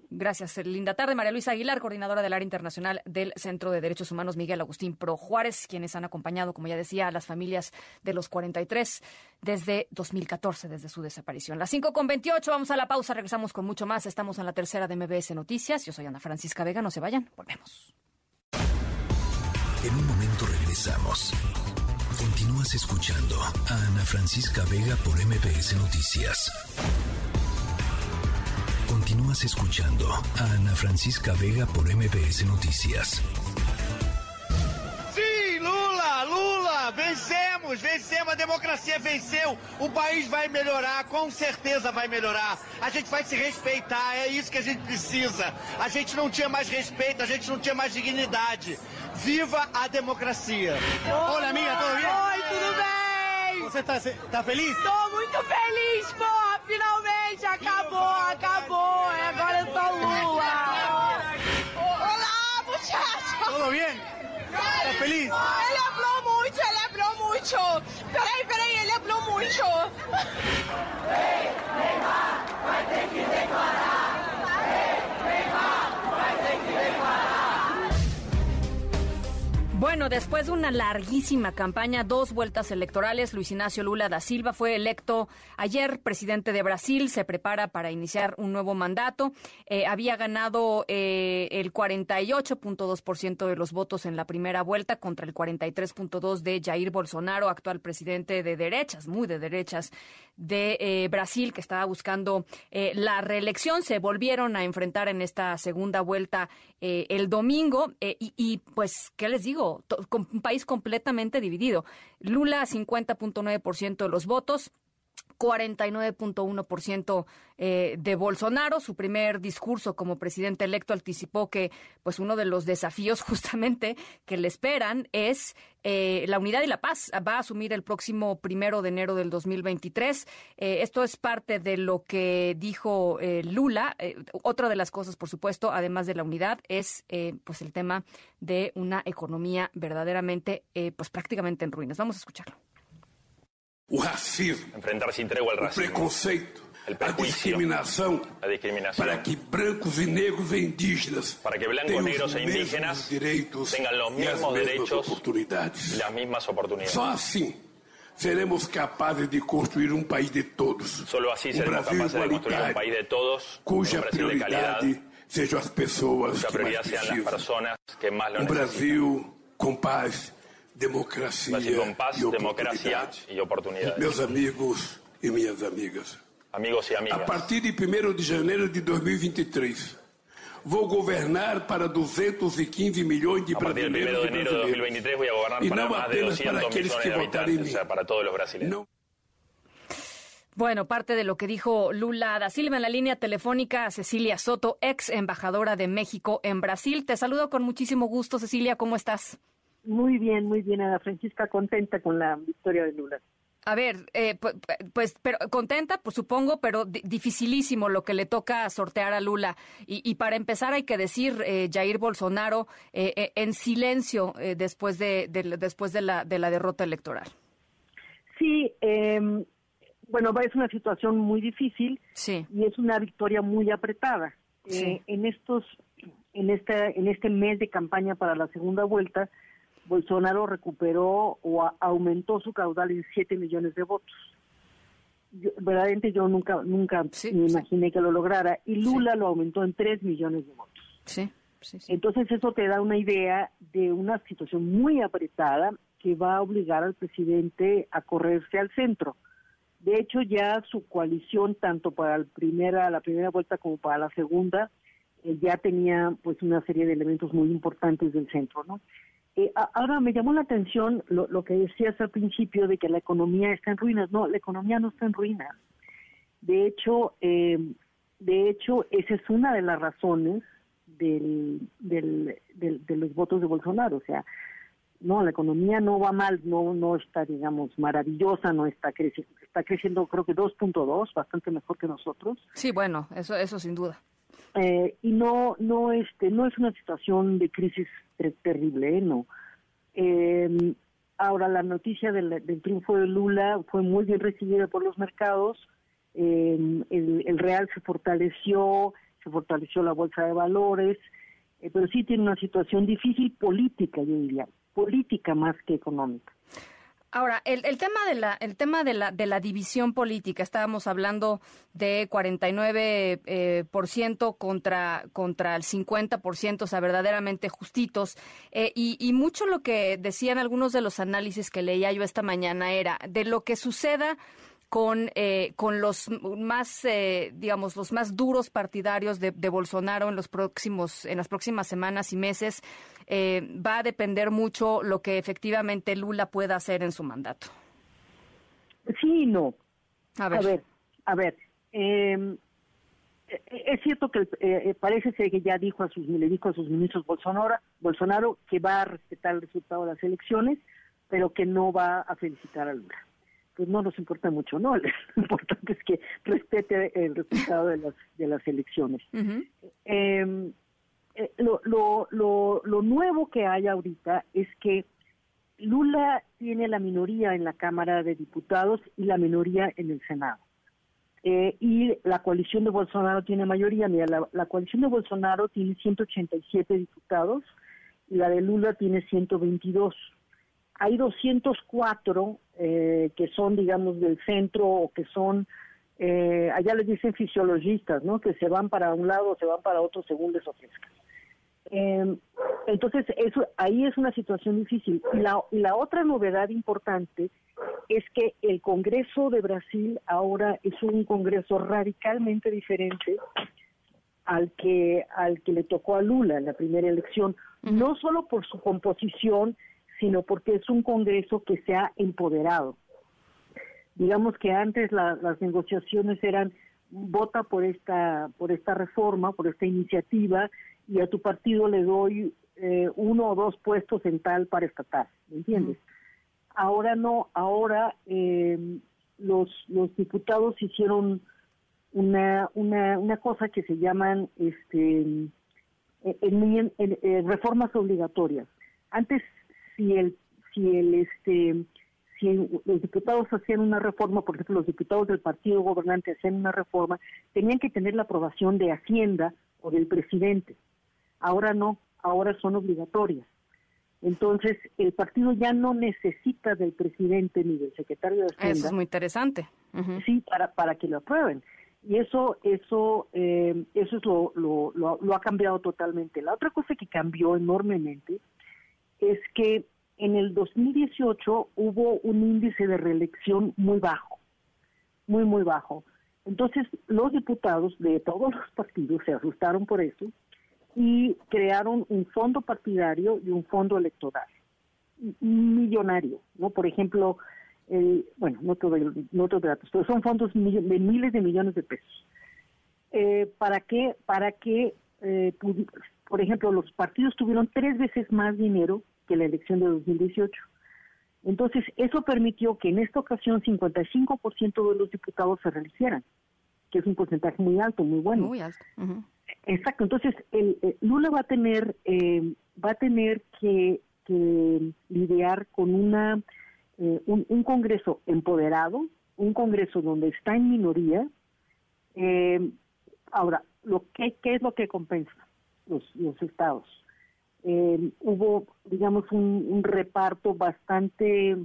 Gracias, linda tarde. María Luisa Aguilar, coordinadora del área internacional del Centro de Derechos Humanos Miguel Agustín Pro Juárez, quienes han acompañado, como ya decía, a las familias de los 43 desde 2014, desde su desaparición. Las 5 con 28, vamos a la pausa, regresamos con mucho más. Estamos en la tercera de MBS Noticias. Yo soy Ana Francisca Vega, no se vayan, volvemos. En un momento regresamos. Continúas escuchando a Ana Francisca Vega por MBS Noticias. Continúas escuchando a Ana Francisca Vega por MBS Noticias. Sim, Lula, Lula, vencemos, vencemos, a democracia venceu, o país vai melhorar, com certeza vai melhorar. A gente vai se respeitar, é isso que a gente precisa. A gente não tinha mais respeito, a gente não tinha mais dignidade. Viva a democracia. Olá, amiga, tudo bem? Oi, tudo bem? Você tá, tá feliz? Tô muito feliz, porra, finalmente acabou, acabou. Agora eu sou Lula. Olá, muchacho. Tudo bem? Tá feliz? Ele falou muito, ele falou muito. Peraí, peraí, ele falou muito. Vem, lá, vai ter que declarar. Bueno, después de una larguísima campaña, dos vueltas electorales, Luis Ignacio Lula da Silva fue electo ayer presidente de Brasil, se prepara para iniciar un nuevo mandato. Eh, había ganado eh, el 48.2% de los votos en la primera vuelta contra el 43.2% de Jair Bolsonaro, actual presidente de derechas, muy de derechas de eh, Brasil, que estaba buscando la reelección. Se volvieron a enfrentar en esta segunda vuelta el domingo y, y pues, ¿qué les digo? un país completamente dividido. Lula 50.9% de los votos, 49.1% eh, de Bolsonaro. Su primer discurso como presidente electo anticipó que pues uno de los desafíos <laughs> justamente que le esperan es eh, la unidad y la paz. Va a asumir el próximo primero de enero del 2023. Eh, esto es parte de lo que dijo Lula. otra de las cosas, por supuesto, además de la unidad, es pues el tema de una economía verdaderamente, pues prácticamente en ruinas. Vamos a escucharlo. O racismo, enfrentar sem tregua o racismo, o preconceito, a discriminação, a discriminação, para que brancos e negros e indígenas para que blancos, negros e indígenas direitos tenham os mesmos direitos oportunidades. e as mesmas oportunidades. Só assim seremos capazes de construir um país de todos. Solo así um seremos Brasil capaces de construir igualitário, país de todos, cuja de calidad, prioridade sejam as pessoas que mais precisam. Um. Brasil com paz, democracia Brasil con paz, e democracia oportunidade. y oportunidades. Meus amigos e minhas amigas, Amigos y a amigas, partir de 1 de janeiro de 2023, vou governar para 215 milhões de a partir del 1 brasileiros de e enero de. 2023 voy a gobernar Y para no más de apenas para 200 aquellos millones que de votaron habitantes, en o mí. sea, para todos los brasileños. Bueno, parte de lo que dijo Lula da Silva en la línea telefónica, Cecilia Soto, ex embajadora de México en Brasil. Te saludo con muchísimo gusto, Cecilia, ¿cómo estás? Muy bien, muy bien, Ana Francisca, contenta con la victoria de Lula. A ver, eh, pu- pu- pues, pero contenta, pues supongo, pero di- dificilísimo lo que le toca sortear a Lula. Y, y para empezar hay que decir, eh, Jair Bolsonaro eh, eh, en silencio eh, después de, de- después de la de la derrota electoral. Sí, eh, bueno, es una situación muy difícil y es una victoria muy apretada. Eh, Sí. en estos, en este, en este mes de campaña para la segunda vuelta, Bolsonaro recuperó o aumentó su caudal en 7 millones de votos. Yo- verdaderamente yo nunca, nunca me imaginé que lo lograra y Lula lo aumentó en 3 millones de votos. Sí, Entonces eso te da una idea de una situación muy apretada que va a obligar al presidente a correrse al centro. De hecho, ya su coalición, tanto para el primera, la primera vuelta como para la segunda, eh, ya tenía pues una serie de elementos muy importantes del centro, ¿no? Eh, ahora me llamó la atención lo, que decías al principio de que la economía está en ruinas. No, la economía no está en ruinas. De hecho, eh, de hecho, esa es una de las razones del, del- de los votos de Bolsonaro. O sea, no, la economía no va mal, no, no está, digamos, maravillosa, no está creciendo, está creciendo creo que 2.2, bastante mejor que nosotros. Sí, bueno, eso, eso sin duda. Eh, y no no este no es una situación de crisis ter- terrible ¿eh? no. Eh, ahora la noticia del, triunfo de Lula fue muy bien recibida por los mercados. Eh, el, el real se fortaleció se fortaleció la bolsa de valores eh, pero sí tiene una situación difícil política yo diría política más que económica Ahora, el, el tema de la el tema de la de la división política, estábamos hablando de 49 eh, por ciento contra contra el 50 por ciento, o sea, verdaderamente justitos. Eh, y, y mucho lo que decían algunos de los análisis que leía yo esta mañana era de lo que suceda con, eh, con los más, eh, digamos, los más duros partidarios de, de Bolsonaro en los próximos, en las próximas semanas y meses, eh, va a depender mucho lo que efectivamente Lula pueda hacer en su mandato. Sí y no. A ver. a ver. eh, eh, es cierto que eh, parece ser que ya dijo a sus le dijo a sus ministros Bolsonaro, Bolsonaro que va a respetar el resultado de las elecciones, pero que no va a felicitar a Lula. Pues no nos importa mucho, ¿no? <laughs> Lo importante es que respete el resultado de las de las elecciones. Eh, eh, lo, lo, lo, lo nuevo que hay ahorita es que Lula tiene la minoría en la Cámara de Diputados y la minoría en el Senado. Eh, y la coalición de Bolsonaro tiene mayoría. Mira, la, la coalición de Bolsonaro tiene 187 diputados y la de Lula tiene 122. Hay 204 eh, que son, digamos, del centro o que son, eh, allá les dicen fisiologistas, ¿no? Que se van para un lado o se van para otro según les ofrezcan. Eh, entonces, eso ahí es una situación difícil. Y la, la otra novedad importante es que el Congreso de Brasil ahora es un Congreso radicalmente diferente al que al que le tocó a Lula en la primera elección, no solo por su composición, sino porque es un Congreso que se ha empoderado. Digamos que antes la- las negociaciones eran vota por esta por esta reforma, por esta iniciativa y a tu partido le doy eh, uno o dos puestos en tal para estatal, ¿me entiendes? Ahora no, ahora eh, los los diputados hicieron una una una cosa que se llaman este en- eh, reformas obligatorias. Antes si el si el este si los diputados hacían una reforma, por ejemplo, los diputados del partido gobernante hacían una reforma, tenían que tener la aprobación de Hacienda o del presidente. Ahora no, ahora son obligatorias. Entonces, el partido ya no necesita del presidente ni del secretario de Hacienda. Eso es muy interesante. Sí, para, para que lo aprueben. Y eso, eso, eh, eso es lo, lo, lo, lo ha cambiado totalmente. La otra cosa que cambió enormemente es que en el 2018 hubo un índice de reelección muy bajo, muy, muy bajo. Entonces, los diputados de todos los partidos se asustaron por eso y crearon un fondo partidario y un fondo electoral millonario, ¿no? Por ejemplo, eh, bueno, no todo, no todo datos, pero son fondos de miles de millones de pesos. Eh, ¿Para qué? Para que, eh, por ejemplo, los partidos tuvieron tres veces más dinero que la elección de 2018. Entonces, eso permitió que en esta ocasión 55% de los diputados se reeligieran, que es un porcentaje muy alto, muy bueno. Muy alto. Exacto. Entonces, el, Lula va a tener eh, va a tener que, que lidiar con una eh, un, un, Congreso empoderado, un Congreso donde está en minoría. Eh, ahora, lo que, ¿qué es lo que compensa los, los estados? Eh, hubo, digamos, un, un, reparto bastante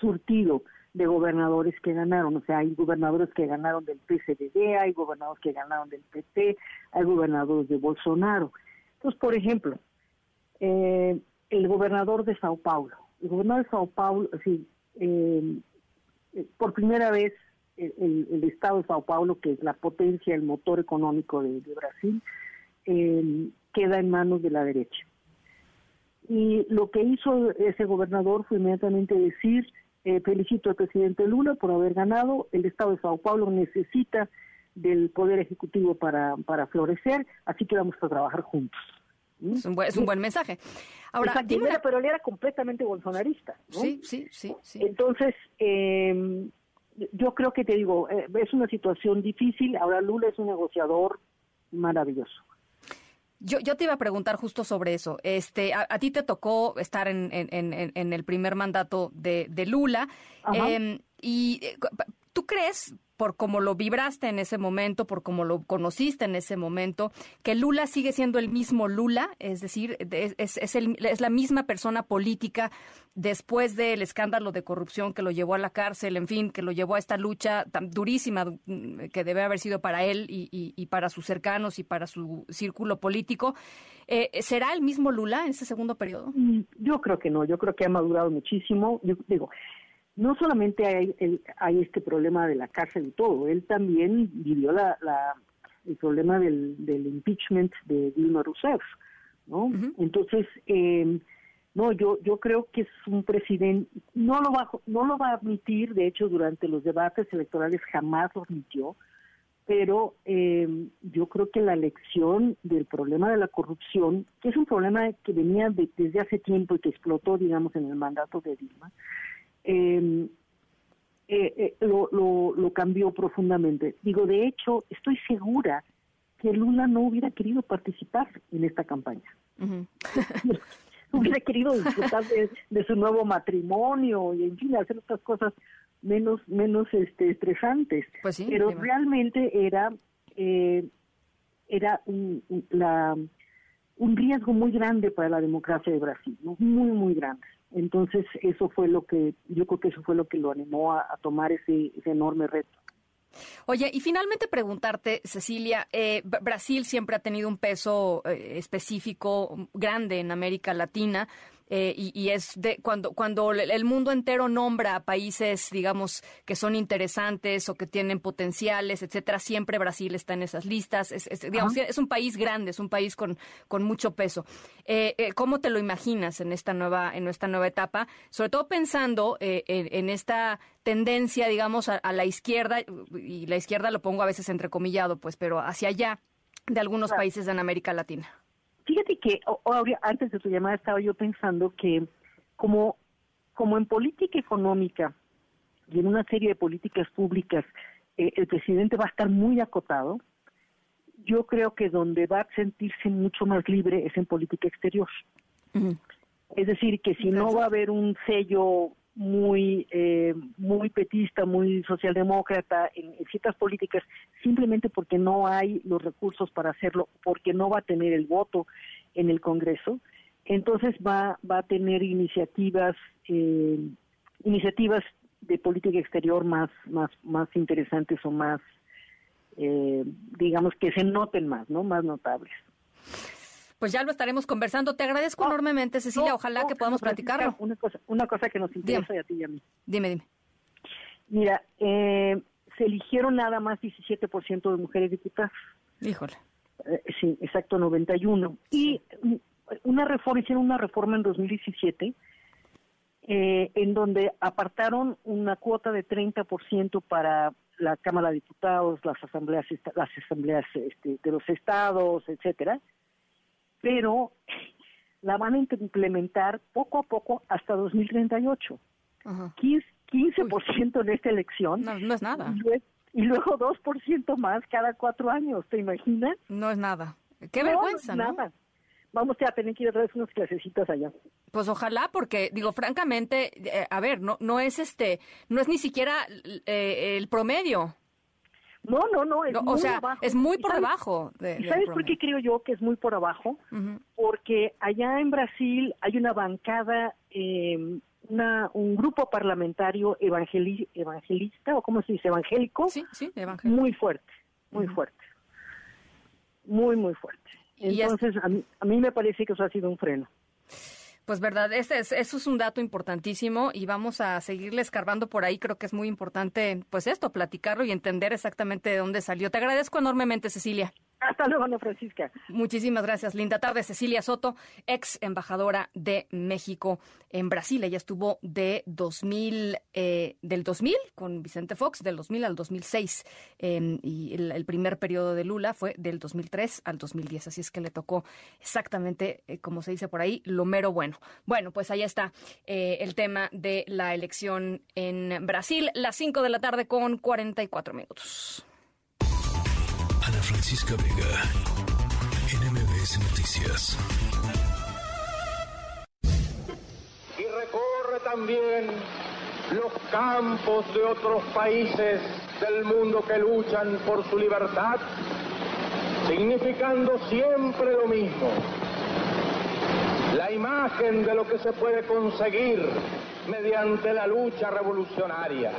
surtido de gobernadores que ganaron. O sea, hay gobernadores que ganaron del PCDD, hay gobernadores que ganaron del PT, hay gobernadores de Bolsonaro. Entonces, por ejemplo, eh, el gobernador de Sao Paulo. El gobernador de Sao Paulo, sí, eh, por primera vez el, el, estado de Sao Paulo, que es la potencia, el motor económico de, de Brasil, eh, queda en manos de la derecha. Y lo que hizo ese gobernador fue inmediatamente decir, eh, felicito al presidente Lula por haber ganado, el Estado de Sao Paulo necesita del Poder Ejecutivo para, para florecer, así que vamos a trabajar juntos. Es un, buen, es un buen mensaje. Ahora, dime una... pero él era completamente bolsonarista. ¿no? Sí, sí, sí, sí. Entonces, eh, yo creo que te digo, eh, es una situación difícil. Ahora Lula es un negociador maravilloso. Yo, yo te iba a preguntar justo sobre eso. Este, a, a ti te tocó estar en, en, en, en, el primer mandato de, de Lula. Eh, y tú crees, por cómo lo vibraste en ese momento, por cómo lo conociste en ese momento, que Lula sigue siendo el mismo Lula, es decir, es, el, es la misma persona política después del escándalo de corrupción que lo llevó a la cárcel, en fin, que lo llevó a esta lucha tan durísima que debe haber sido para él y, y, y para sus cercanos y para su círculo político. Eh, ¿Será el mismo Lula en ese segundo periodo? Yo creo que no, yo creo que ha madurado muchísimo. Yo digo, no solamente hay, el, hay este problema de la cárcel y todo, él también vivió la, la el problema del, del impeachment de Dilma Rousseff, ¿no? Uh -huh. Entonces, eh, no, yo yo creo que es un presidente, no lo va no lo va a admitir, de hecho durante los debates electorales jamás lo admitió, pero eh, yo creo que la lección del problema de la corrupción, que es un problema que venía de, desde hace tiempo y que explotó, digamos, en el mandato de Dilma, eh, eh, eh, lo, lo, lo, cambió profundamente. Digo, de hecho, estoy segura que Lula no hubiera querido participar en esta campaña. Uh <laughs> -huh. hubiera querido disfrutar de, de, su nuevo matrimonio y, en fin, hacer otras cosas menos menos este estresantes. Pues sí, Pero realmente era eh, era un, la, un riesgo muy grande para la democracia de Brasil, ¿no? muy, muy grande. Entonces, eso fue lo que, yo creo que eso fue lo que lo animó a, tomar ese, ese, enorme reto. Oye, y finalmente preguntarte, Cecilia, eh, Brasil siempre ha tenido un peso eh, específico grande en América Latina. Eh, y, y, es de cuando cuando el mundo entero nombra a países digamos que son interesantes o que tienen potenciales etcétera siempre Brasil está en esas listas. Es, es digamos es un país grande es un país con con mucho peso. Eh, eh, cómo te lo imaginas en esta nueva en esta nueva etapa sobre todo pensando en, en, esta tendencia digamos a, a la izquierda y la izquierda lo pongo a veces entrecomillado pues pero hacia allá de algunos claro. países en América Latina Fíjate que antes de tu llamada estaba yo pensando que como, como en política económica y en una serie de políticas públicas eh, el presidente va a estar muy acotado, yo creo que donde va a sentirse mucho más libre es en política exterior. Uh -huh. Es decir, que si no va a haber un sello muy eh, muy petista, muy socialdemócrata en, en, ciertas políticas, simplemente porque no hay los recursos para hacerlo, porque no va a tener el voto en el Congreso. entonces va, va a tener iniciativas, eh, iniciativas de política exterior más, más, más interesantes o más, eh, digamos, que se noten más, ¿no? Más notables. Pues ya lo estaremos conversando. Te agradezco enormemente, Cecilia. Ojalá que podamos platicarlo. Una cosa, una cosa que nos interesa Dime. a ti y a mí. Dime, dime. Mira, eh, se eligieron nada más 17% de mujeres diputadas. Híjole. Eh, sí, exacto, 91. Y una reforma, hicieron una reforma en 2017 eh, en donde apartaron una cuota de 30% para la Cámara de Diputados, las asambleas, las asambleas este, de los estados, etcétera, pero la van a implementar poco a poco hasta 2038. Ajá. 15%, 15% en esta elección. No, no es nada. Y lue- Y luego 2% más cada cuatro años, ¿te imaginas? No es nada. Qué No, vergüenza, no es nada. Vamos a tener que ir a traer unas clasecitas allá. Pues ojalá, porque digo, francamente, eh, a ver, no, no es este, no es ni siquiera eh, el promedio. No, no, no, es No, muy o sea, abajo. es muy ¿Y por debajo. de- ¿Y del sabes por qué creo yo que es muy por abajo? Porque allá en Brasil hay una bancada, eh, una, un grupo parlamentario evangeli- evangelista, o cómo se dice, evangélico, Sí, sí, evangélico. muy fuerte, muy fuerte. Muy, muy fuerte. Entonces, a, mí, a mí me parece que eso ha sido un freno. Pues verdad, ese es, eso es un dato importantísimo y vamos a seguirle escarbando por ahí. Creo que es muy importante, pues esto, platicarlo y entender exactamente de dónde salió. Te agradezco enormemente, Cecilia. Hasta luego, Ana Francisca. Muchísimas gracias. Linda tarde, Cecilia Soto, ex embajadora de México en Brasil. Ella estuvo de 2000, eh, del 2000 con Vicente Fox, del 2000 al 2006. eh, y el, el primer periodo de Lula fue del 2003 al 2010. Así es que le tocó exactamente, eh, como se dice por ahí, lo mero bueno. Bueno, pues ahí está eh, el tema de la elección en Brasil. Las 5 de la tarde con 44 minutos. Ana Francisca Vega, NMBS Noticias. y recorre también los campos de otros países del mundo que luchan por su libertad, significando siempre lo mismo. La imagen de lo que se puede conseguir mediante la lucha revolucionaria,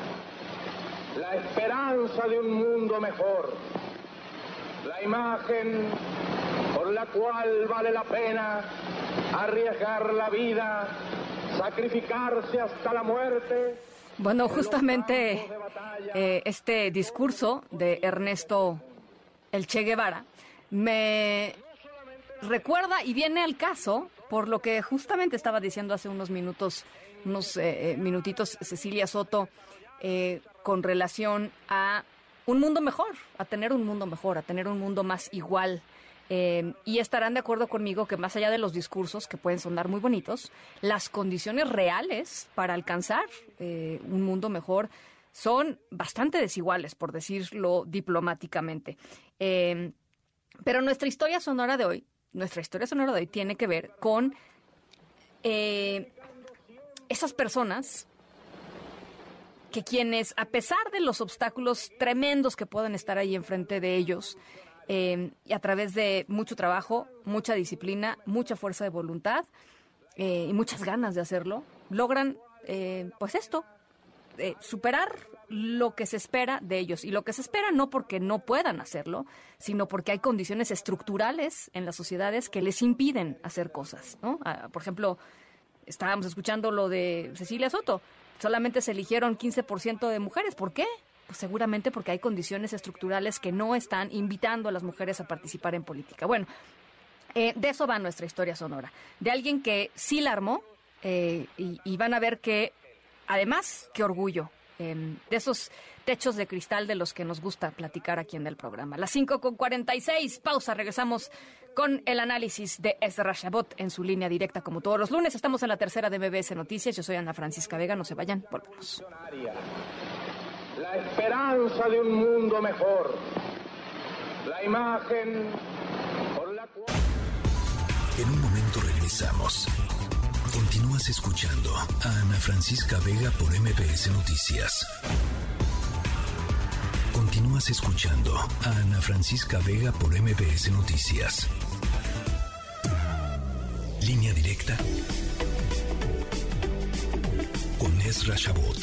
la esperanza de un mundo mejor, la imagen por la cual vale la pena arriesgar la vida, sacrificarse hasta la muerte. Bueno, justamente eh, este discurso de Ernesto El Che Guevara me recuerda y viene al caso por lo que justamente estaba diciendo hace unos minutos, unos eh, eh, minutitos Cecilia Soto, eh, con relación a un mundo mejor, a tener un mundo mejor, a tener un mundo más igual. Eh, y estarán de acuerdo conmigo que más allá de los discursos, que pueden sonar muy bonitos, las condiciones reales para alcanzar eh, un mundo mejor son bastante desiguales, por decirlo diplomáticamente. Eh, pero nuestra historia sonora de hoy, nuestra historia sonora de hoy tiene que ver con esas personas que quienes, a pesar de los obstáculos tremendos que pueden estar ahí enfrente de ellos, eh, y a través de mucho trabajo, mucha disciplina, mucha fuerza de voluntad eh, y muchas ganas de hacerlo, logran, eh, pues esto, eh, superar lo que se espera de ellos. Y lo que se espera no porque no puedan hacerlo, sino porque hay condiciones estructurales en las sociedades que les impiden hacer cosas. Ah, por ejemplo, estábamos escuchando lo de Cecilia Soto. Solamente se eligieron 15% de mujeres. ¿Por qué? Pues seguramente porque hay condiciones estructurales que no están invitando a las mujeres a participar en política. Bueno, eh, de eso va nuestra historia sonora. De alguien que sí la armó eh, y, van a ver que, además, qué orgullo. eh, de esos techos de cristal de los que nos gusta platicar aquí en el programa. Las 5 con 46, pausa, regresamos con el análisis de Ezra Shabot en su línea directa como todos los lunes. Estamos en la tercera de MBS Noticias. Yo soy Ana Francisca Vega, no se vayan, volvemos. La esperanza de un mundo mejor, la imagen por la cual... En un momento regresamos. Continúas escuchando a Ana Francisca Vega por MBS Noticias. Continúas escuchando a Ana Francisca Vega por MBS Noticias. Línea directa con Ezra Shabot.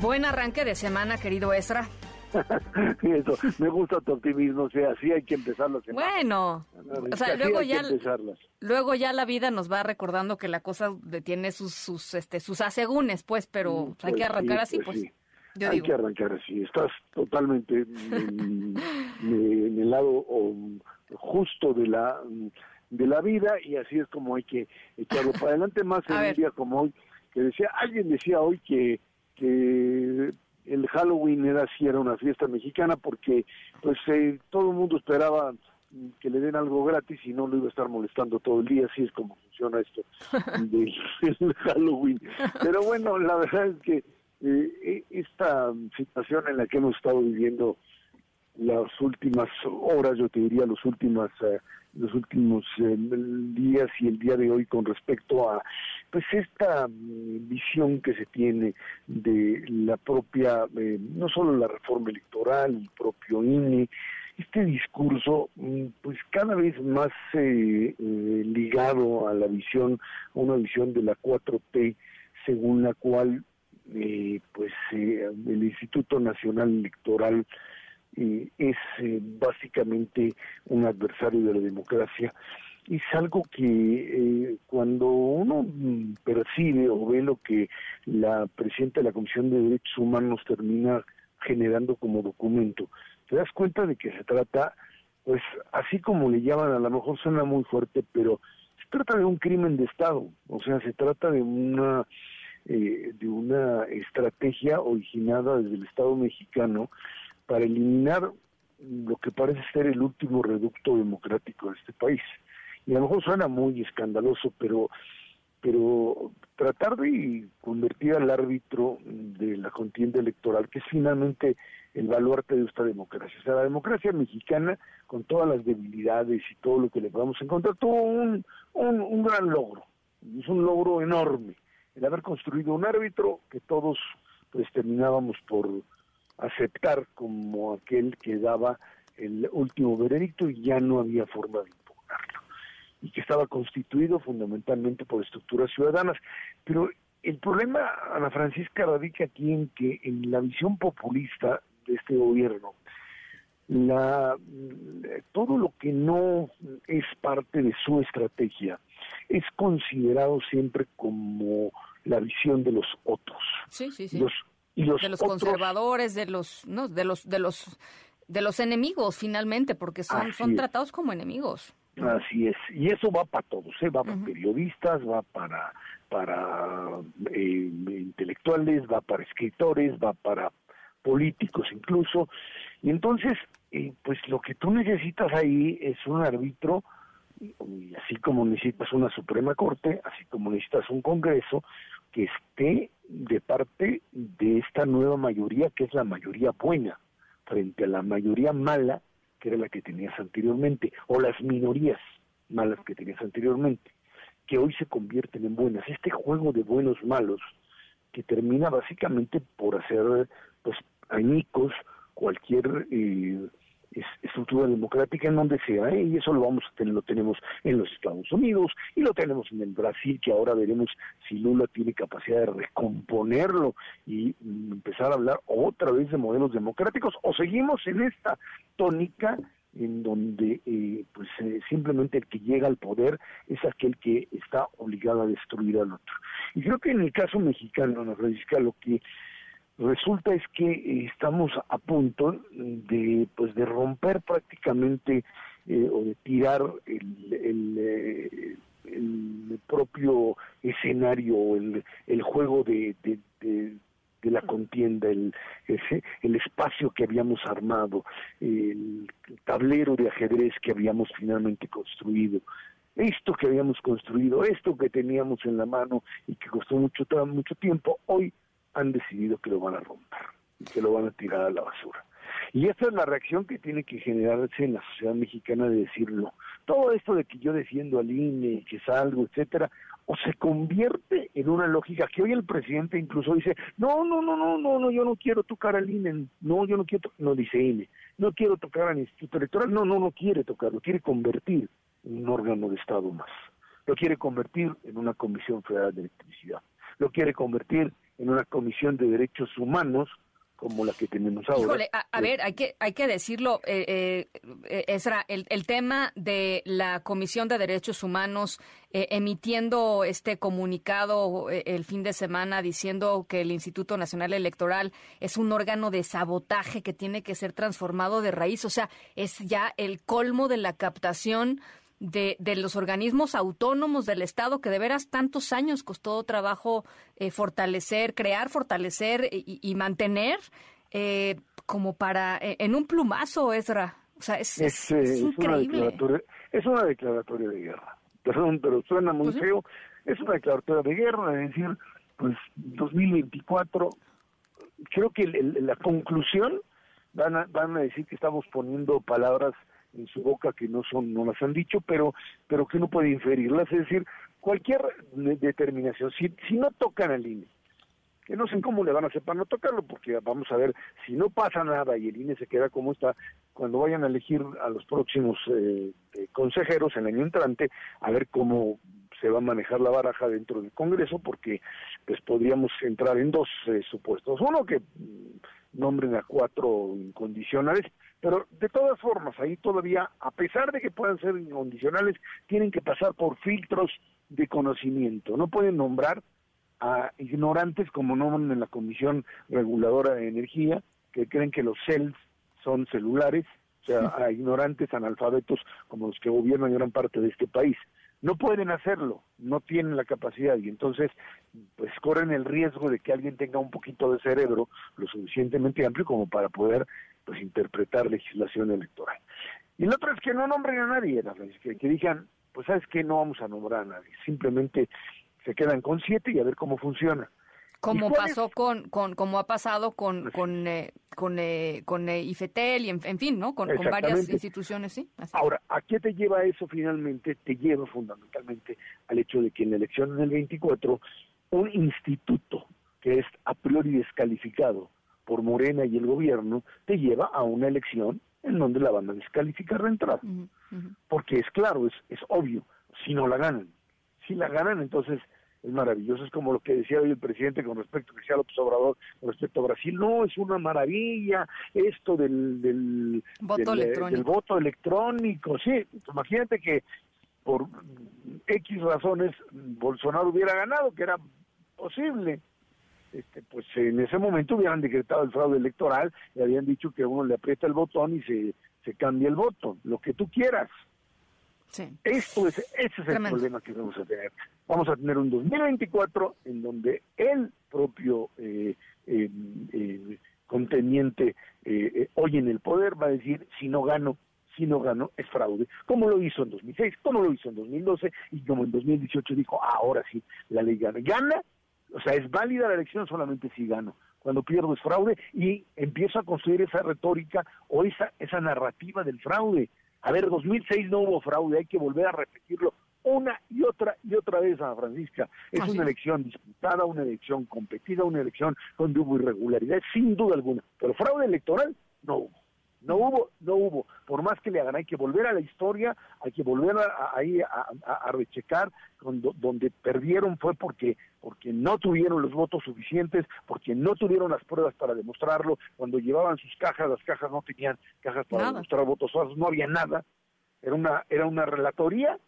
Buen arranque de semana, querido Ezra. <laughs> Eso, me gusta tu optimismo, o sea, así hay que empezar las semanas. Bueno, o sea, Así luego ya, empezarlas. luego ya la vida nos va recordando que la cosa tiene sus, sus, este, sus asegúnes, pues, pero hay que Pues arrancar sí, así, pues pues. sí. Yo hay digo. que arrancar así. Estás totalmente en, en <laughs> el lado o, justo de la de la vida y así es como hay que echarlo para adelante más en un día como hoy que decía alguien decía hoy que que el Halloween era así era una fiesta mexicana porque pues eh, todo el mundo esperaba que le den algo gratis y no lo iba a estar molestando todo el día así es como funciona esto <laughs> del del Halloween. Pero bueno la verdad es que eh, e- esta situación en la que hemos estado viviendo las últimas horas, yo te diría los últimas eh, los últimos eh, días y el día de hoy con respecto a pues esta mm, visión que se tiene de la propia eh, no solo la reforma electoral, el propio INE, este discurso mm, pues cada vez más eh, ligado a la visión, a una visión de la 4T según la cual pues el Instituto Nacional Electoral eh, es eh, básicamente un adversario de la democracia. Es algo que eh, cuando uno mm, percibe o ve lo que la presidenta de la Comisión de Derechos Humanos termina generando como documento, te das cuenta de que se trata, pues así como le llaman, a lo mejor suena muy fuerte, pero se trata de un crimen de Estado, o sea, se trata de una eh, de una estrategia originada desde el Estado mexicano para eliminar lo que parece ser el último reducto democrático de este país. Y a lo mejor suena muy escandaloso, pero pero tratar de convertir al árbitro de la contienda electoral, que es finalmente el baluarte de esta democracia. O sea, la democracia mexicana, con todas las debilidades y todo lo que le podamos encontrar, tuvo un, un, un gran logro. Es un logro enorme el haber construido un árbitro que todos pues terminábamos por aceptar como aquel que daba el último veredicto y ya no había forma de impugnarlo y que estaba constituido fundamentalmente por estructuras ciudadanas pero el problema Ana Francisca radica aquí en que en la visión populista de este gobierno la todo lo que no es parte de su estrategia es considerado siempre como la visión de los otros. Sí, sí, sí. Los- y los de los otros- conservadores, de los, no, de los, de los, de los enemigos finalmente, porque son, Así son es. tratados como enemigos. Así es, y eso va para todos, ¿eh? va para periodistas, va para para eh, intelectuales, va para escritores, va para políticos incluso, y entonces, eh, pues lo que tú necesitas ahí es un árbitro, y así como necesitas una Suprema Corte, así como necesitas un Congreso que esté de parte de esta nueva mayoría, que es la mayoría buena, frente a la mayoría mala, que era la que tenías anteriormente, o las minorías malas que tenías anteriormente, que hoy se convierten en buenas. Este juego de buenos malos, que termina básicamente por hacer pues añicos cualquier eh, estructura democrática en donde sea, ¿eh? y eso lo vamos a tener, lo tenemos en los Estados Unidos y lo tenemos en el Brasil, que ahora veremos si Lula tiene capacidad de recomponerlo y mm, empezar a hablar otra vez de modelos democráticos, o seguimos en esta tónica en donde eh, pues eh, simplemente el que llega al poder es aquel que está obligado a destruir al otro. Y creo que en el caso mexicano, Ana Francisca, lo que resulta es que eh, estamos a punto de pues de romper prácticamente eh, o de tirar el, el, eh, el propio escenario el, el juego de, de, de- la contienda el, ese- el espacio que habíamos armado el tablero de ajedrez que habíamos finalmente construido esto que habíamos construido, esto que teníamos en la mano y que costó mucho, mucho tiempo, hoy han decidido que lo van a romper y que lo van a tirar a la basura. Y esta es la reacción que tiene que generarse en la sociedad mexicana de decir no. Todo esto de que yo defiendo al INE, que salgo, etcétera, o se convierte en una lógica que hoy el presidente incluso dice, no, no, no, no, no, no, yo no quiero tocar al INE, no, yo no quiero, no dice INE, no quiero tocar al Instituto Electoral, no, no, no quiere tocarlo, quiere convertir en un órgano de Estado más, lo quiere convertir en una Comisión Federal de Electricidad, lo quiere convertir en una Comisión de Derechos Humanos como la que tenemos ahora. Híjole, a, ver, hay que, hay que decirlo, eh, eh, Esra, el, el, tema de la Comisión de Derechos Humanos eh, emitiendo este comunicado eh, el fin de semana diciendo que el Instituto Nacional Electoral es un órgano de sabotaje que tiene que ser transformado de raíz, o sea, es ya el colmo de la captación de, de, los organismos autónomos del Estado que de veras tantos años costó trabajo eh, fortalecer, crear, fortalecer y, y mantener eh, como para eh, en un plumazo, Ezra. O sea, es, es, es increíble. Una es una declaratoria de guerra. Perdón, pero suena muy pues feo. Es una declaratoria de guerra, es decir, pues 2024, creo que el, el, la conclusión van a, van a decir que estamos poniendo palabras en su boca que no son no las han dicho pero pero que uno puede inferirlas. Es decir cualquier determinación si si no tocan al INE que no sé cómo le van a hacer para no tocarlo porque vamos a ver si no pasa nada y el INE se queda como está cuando vayan a elegir a los próximos eh, consejeros en el año entrante a ver cómo se va a manejar la baraja dentro del Congreso porque pues podríamos entrar en dos eh, supuestos. Uno que nombren a cuatro incondicionales, pero de todas formas, ahí todavía, a pesar de que puedan ser incondicionales, tienen que pasar por filtros de conocimiento. No pueden nombrar a ignorantes como nombran en la Comisión Reguladora de Energía, que creen que los CELS son celulares, o sea, a ignorantes analfabetos como los que gobiernan gran parte de este país no pueden hacerlo, no tienen la capacidad y entonces pues corren el riesgo de que alguien tenga un poquito de cerebro lo suficientemente amplio como para poder pues interpretar legislación electoral. Y el otro es que no nombren a nadie, que, que digan, pues sabes que no vamos a nombrar a nadie, simplemente se quedan con siete y a ver cómo funciona. Como pasó con, con, como ha pasado con, con, eh, con, eh, con eh, IFETEL y en, en, fin, ¿no? Con, con varias instituciones, sí. Así. Ahora, ¿a qué te lleva eso finalmente? Te lleva fundamentalmente al hecho de que en la elección del 24, un instituto que es a priori descalificado por Morena y el gobierno, te lleva a una elección en donde la van a descalificar de entrada. Uh -huh, uh -huh. Porque es claro, es, es obvio, si no la ganan. Si la ganan, entonces es maravilloso, es como lo que decía hoy el presidente con respecto, decía López Obrador con respecto a Brasil, no, es una maravilla esto del, del, voto, del, electrónico. del voto electrónico, sí, imagínate que por X razones Bolsonaro hubiera ganado, que era posible, este, pues en ese momento hubieran decretado el fraude electoral y habían dicho que uno le aprieta el botón y se, se cambia el voto, lo que tú quieras. Sí. Esto es, ese es Tremendo. el problema que vamos a tener. Vamos a tener un 2024 en donde el propio eh, eh, eh, conteniente eh, hoy en el poder va a decir, si no gano, si no gano, es fraude, como lo hizo en 2006, como lo hizo en 2012 y como en 2018 dijo, ahora sí, la ley gana. Gana, o sea, es válida la elección solamente si gano. Cuando pierdo es fraude y empiezo a construir esa retórica o esa, esa narrativa del fraude. A ver, 2006 no hubo fraude, hay que volver a repetirlo una y otra y otra vez, Ana Francisca. Es Así una elección disputada, una elección competida, una elección donde hubo irregularidades, sin duda alguna. Pero fraude electoral no hubo. No hubo, no hubo. Por más que le hagan, hay que volver a la historia, hay que volver a, a- ahí a, a- a rechecar cuando- donde perdieron fue porque porque no tuvieron los votos suficientes, porque no tuvieron las pruebas para demostrarlo. Cuando llevaban sus cajas, las cajas no tenían cajas para Nada. demostrar votos falsos, no había nada. Era una era una relatoría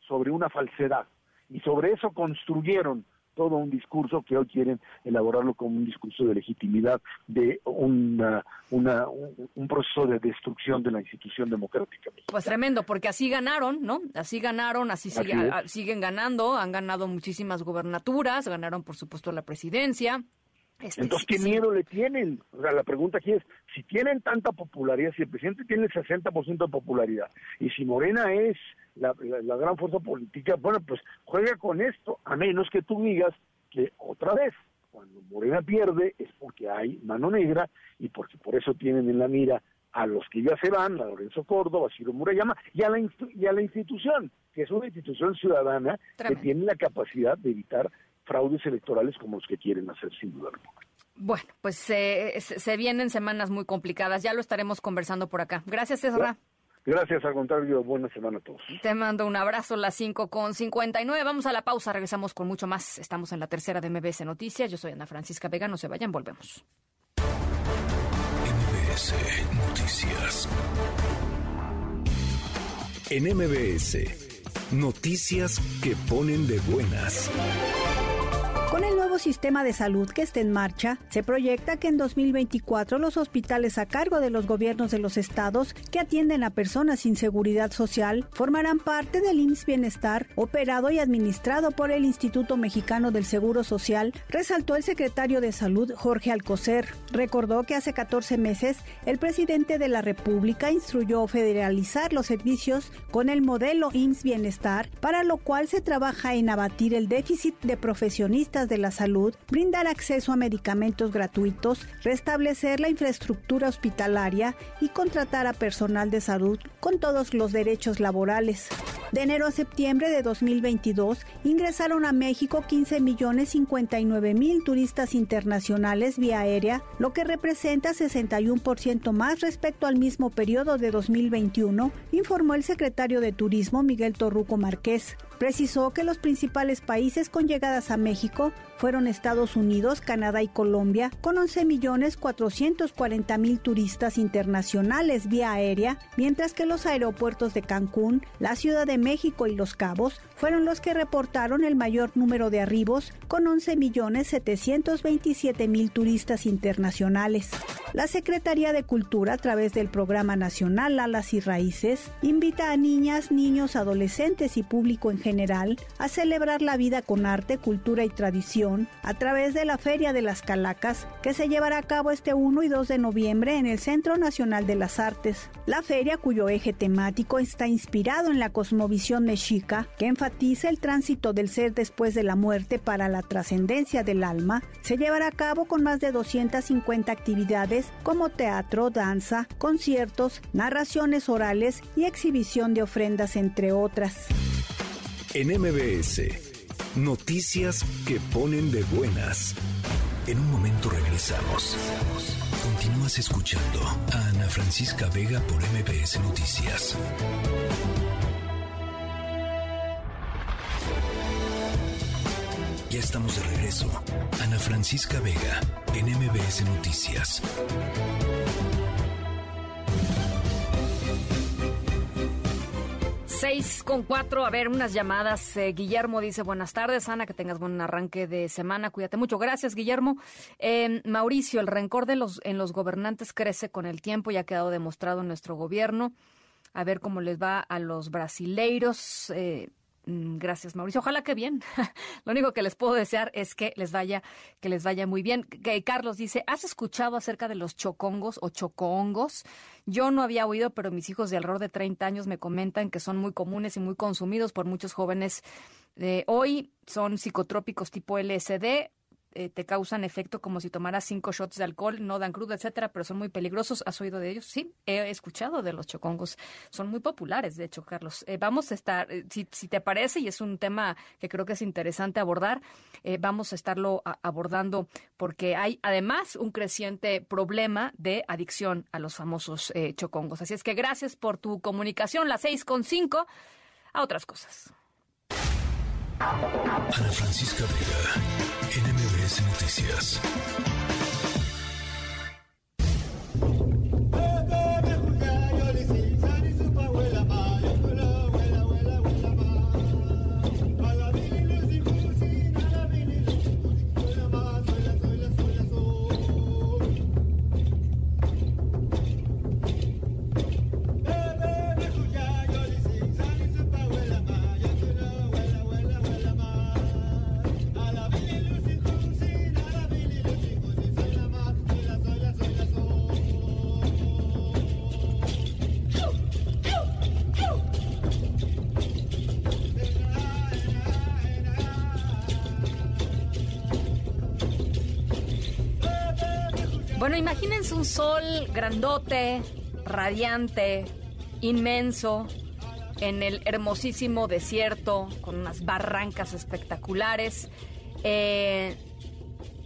sobre una falsedad y sobre eso construyeron todo un discurso que hoy quieren elaborarlo como un discurso de legitimidad de una, una un, un proceso de destrucción de la institución democrática. Pues tremendo, porque así ganaron, ¿no? Así ganaron, así, Así siguen ganando, han ganado muchísimas gubernaturas, ganaron por supuesto la presidencia. Este, Entonces, ¿qué sí, miedo le tienen? O sea, la pregunta aquí es, si tienen tanta popularidad, si el presidente tiene el 60% de popularidad, y si Morena es la, la- la gran fuerza política, bueno, pues juega con esto, a menos que tú digas que otra vez, cuando Morena pierde, es porque hay mano negra y porque por eso tienen en la mira a los que ya se van, a Lorenzo Córdoba, a Ciro Murayama, y a la, y a la institución, que es una institución ciudadana que tiene la capacidad de evitar fraudes electorales como los que quieren hacer sin duda alguna. Bueno, pues eh, se vienen semanas muy complicadas, ya lo estaremos conversando por acá. Gracias, César. Gracias, al contrario, buena semana a todos. Te mando un abrazo, las 5 con 59. Vamos a la pausa, regresamos con mucho más. Estamos en la tercera de MBS Noticias. Yo soy Ana Francisca Vega, no se vayan, volvemos. MBS Noticias. En MBS, noticias que ponen de buenas. Con el nuevo sistema de salud que está en marcha, se proyecta que en 2024 los hospitales a cargo de los gobiernos de los estados que atienden a personas sin seguridad social formarán parte del IMSS Bienestar, operado y administrado por el Instituto Mexicano del Seguro Social, resaltó el secretario de Salud Jorge Alcocer. Recordó que hace 14 meses el presidente de la República instruyó federalizar los servicios con el modelo IMSS Bienestar, para lo cual se trabaja en abatir el déficit de profesionistas de la salud, brindar acceso a medicamentos gratuitos, restablecer la infraestructura hospitalaria y contratar a personal de salud con todos los derechos laborales. De enero a septiembre de 2022 ingresaron a México 15 millones 59 mil turistas internacionales vía aérea, lo que representa 61% más respecto al mismo periodo de 2021, informó el secretario de Turismo Miguel Torruco Márquez. Precisó que los principales países con llegadas a México fueron Estados Unidos, Canadá y Colombia, con 11 millones 440 mil turistas internacionales vía aérea, mientras que los aeropuertos de Cancún, la Ciudad de México y Los Cabos fueron los que reportaron el mayor número de arribos, con 11 millones 727 mil turistas internacionales. La Secretaría de Cultura, a través del Programa Nacional Alas y Raíces, invita a niñas, niños, adolescentes y público en general a celebrar la vida con arte, cultura y tradición a través de la Feria de las Calacas, que se llevará a cabo este 1 y 2 de noviembre en el Centro Nacional de las Artes. La feria, cuyo eje temático está inspirado en la cosmovisión mexica, que enfatiza el tránsito del ser después de la muerte para la trascendencia del alma, se llevará a cabo con más de 250 actividades como teatro, danza, conciertos, narraciones orales y exhibición de ofrendas, entre otras. En MBS, noticias que ponen de buenas. En un momento regresamos. Continúas escuchando a Ana Francisca Vega por MBS Noticias. Ya estamos de regreso. Ana Francisca Vega en MBS Noticias. 6 con 4, a ver, unas llamadas. Eh, Guillermo dice, buenas tardes, Ana, que tengas buen arranque de semana, cuídate mucho. Gracias, Guillermo. Eh, Mauricio, el rencor de los, en los gobernantes crece con el tiempo, ya ha quedado demostrado en nuestro gobierno. A ver cómo les va a los brasileiros. Eh, Mm, gracias, Mauricio. Ojalá que bien. <laughs> Lo único que les puedo desear es que les vaya, que les vaya muy bien. Carlos dice, ¿has escuchado acerca de los chocongos o chocongos? Yo no había oído, pero mis hijos de alrededor de 30 años me comentan que son muy comunes y muy consumidos por muchos jóvenes de hoy. Son psicotrópicos tipo LSD, eh, te causan efecto como si tomaras cinco shots de alcohol, no dan crudo, etcétera, pero son muy peligrosos. ¿Has oído de ellos? Sí, he escuchado de los chocongos. Son muy populares, de hecho, Carlos. Eh, vamos a estar, eh, si, te parece, y es un tema que creo que es interesante abordar, vamos a estarlo abordando porque hay además un creciente problema de adicción a los famosos chocongos. Así es que gracias por tu comunicación, las seis con cinco, a otras cosas. Ana Francisca Vega, NMBS Noticias. Sol grandote, radiante, inmenso, en el hermosísimo desierto, con unas barrancas espectaculares, eh,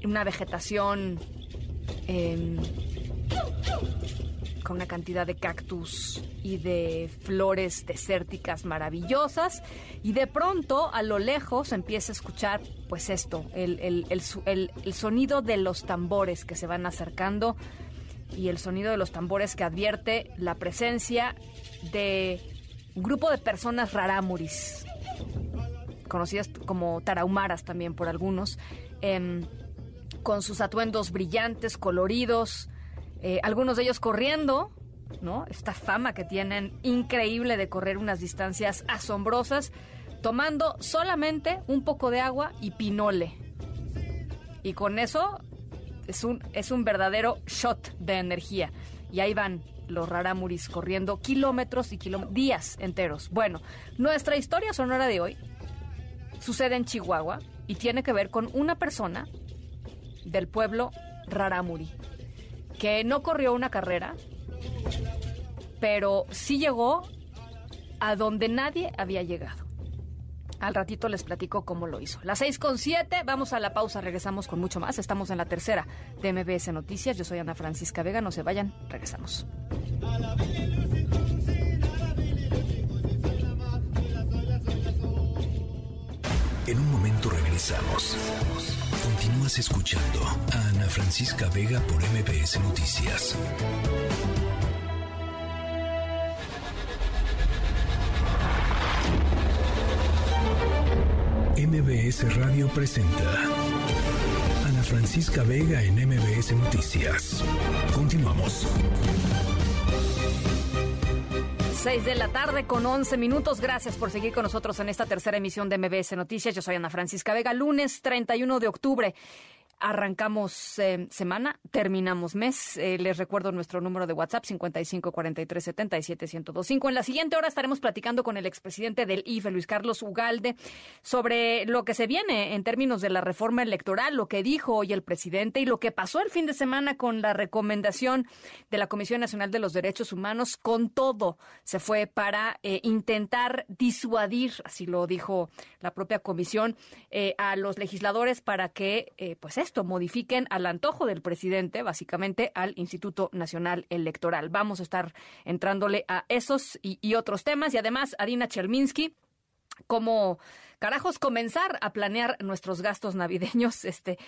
una vegetación em, con una cantidad de cactus y de flores desérticas maravillosas. Y de pronto a lo lejos empieza a escuchar pues esto, el, sonido de los tambores que se van acercando y el sonido de los tambores que advierte la presencia de un grupo de personas rarámuris, conocidas como tarahumaras también por algunos, em, con sus atuendos brillantes, coloridos, eh, algunos de ellos corriendo, ¿no? Esta fama que tienen increíble de correr unas distancias asombrosas, tomando solamente un poco de agua y pinole. Y con eso es un, es un verdadero shot de energía. Y ahí van los raramuris corriendo kilómetros y kilómetros, días enteros. Bueno, nuestra historia sonora de hoy sucede en Chihuahua y tiene que ver con una persona del pueblo raramuri que no corrió una carrera, pero sí llegó a donde nadie había llegado. Al ratito les platico cómo lo hizo. Las seis con siete, vamos a la pausa, regresamos con mucho más. Estamos en la tercera de MBS Noticias. Yo soy Ana Francisca Vega, no se vayan, regresamos. En un momento regresamos. Continúas escuchando a Ana Francisca Vega por MBS Noticias. MBS Radio presenta Ana Francisca Vega en MBS Noticias. Continuamos. 6 de la tarde con 11 minutos. Gracias por seguir con nosotros en esta tercera emisión de MBS Noticias. Yo soy Ana Francisca Vega, lunes 31 de octubre. Arrancamos eh, semana, terminamos mes. Eh, les recuerdo nuestro número de WhatsApp 55 43 77 1025. En la siguiente hora estaremos platicando con el expresidente del IFE, Luis Carlos Ugalde, sobre lo que se viene en términos de la reforma electoral, lo que dijo hoy el presidente y lo que pasó el fin de semana con la recomendación de la Comisión Nacional de los Derechos Humanos. Con todo, se fue para eh, intentar disuadir, así lo dijo la propia comisión, a los legisladores para que, pues, modifiquen al antojo del presidente, básicamente al Instituto Nacional Electoral. Vamos a estar entrándole a esos y, otros temas y además a Dina Chelminsky cómo carajos comenzar a planear nuestros gastos navideños, <laughs> este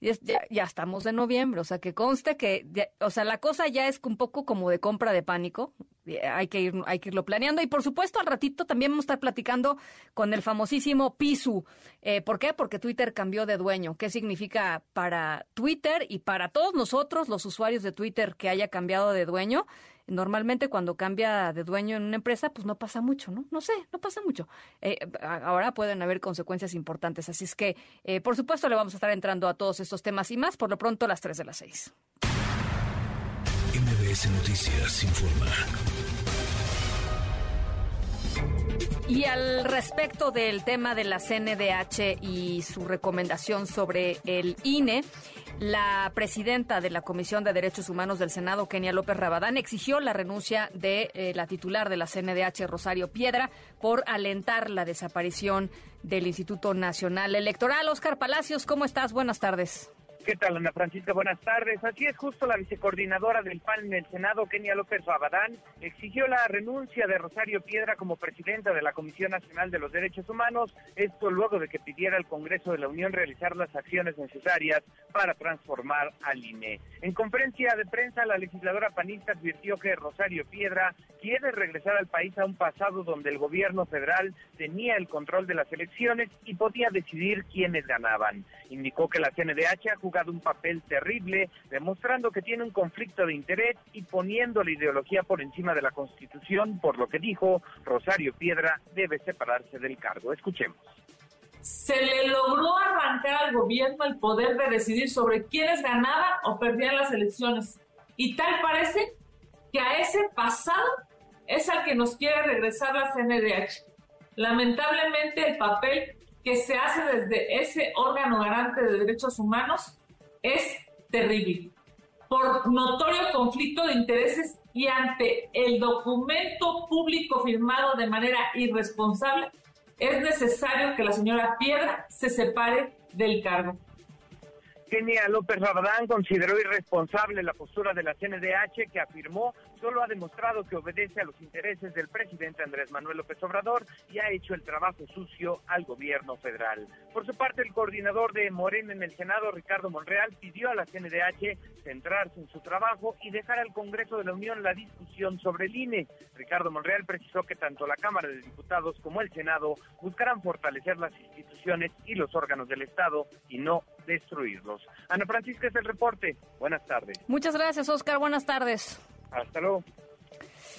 ya, ya, estamos en noviembre, o sea, que conste que, o sea, la cosa ya es un poco como de compra de pánico, hay que, ir, hay que irlo planeando y por supuesto al ratito también vamos a estar platicando con el famosísimo Pisu. Eh, ¿Por qué? Porque Twitter cambió de dueño. ¿Qué significa para Twitter y para todos nosotros, los usuarios de Twitter, que haya cambiado de dueño? Normalmente cuando cambia de dueño en una empresa, pues no pasa mucho, ¿no? No sé, no pasa mucho. Eh, ahora pueden haber consecuencias importantes. Así es que, eh, por supuesto, le vamos a estar entrando a todos estos temas y más, por lo pronto a las 3 de las 6. MBS Noticias informa. Y al respecto del tema de la CNDH y su recomendación sobre el INE, la presidenta de la Comisión de Derechos Humanos del Senado, Kenia López Rabadán, exigió la renuncia de eh, la titular de la CNDH, Rosario Piedra, por alentar la desaparición del Instituto Nacional Electoral. Oscar Palacios, ¿cómo estás? Buenas tardes. ¿Qué tal, Ana Francisca? Buenas tardes. Así es, justo la vicecoordinadora del PAN en el Senado, Kenia López Rabadán, exigió la renuncia de Rosario Piedra como presidenta de la Comisión Nacional de los Derechos Humanos, esto luego de que pidiera al Congreso de la Unión realizar las acciones necesarias para transformar al INE. En conferencia de prensa, la legisladora panista advirtió que Rosario Piedra quiere regresar al país a un pasado donde el gobierno federal tenía el control de las elecciones y podía decidir quiénes ganaban. Indicó que la CNDH ha jugado un papel terrible, demostrando que tiene un conflicto de interés y poniendo la ideología por encima de la Constitución, por lo que dijo Rosario Piedra debe separarse del cargo. Escuchemos. Se le logró arrancar al gobierno el poder de decidir sobre quiénes ganaban o perdían las elecciones. Y tal parece que a ese pasado es al que nos quiere regresar la CNDH. Lamentablemente el papel que se hace desde ese órgano garante de derechos humanos es terrible, por notorio conflicto de intereses y ante el documento público firmado de manera irresponsable, es necesario que la señora Piedra se separe del cargo. Kenia López Rabadán consideró irresponsable la postura de la CNDH que afirmó solo ha demostrado que obedece a los intereses del presidente Andrés Manuel López Obrador y ha hecho el trabajo sucio al gobierno federal. Por su parte, el coordinador de Morena en el Senado, Ricardo Monreal, pidió a la CNDH centrarse en su trabajo y dejar al Congreso de la Unión la discusión sobre el INE. Ricardo Monreal precisó que tanto la Cámara de Diputados como el Senado buscarán fortalecer las instituciones y los órganos del Estado y no destruirlos. Ana Francisca es el reporte. Buenas tardes. Muchas gracias, Oscar. Buenas tardes. Hasta luego.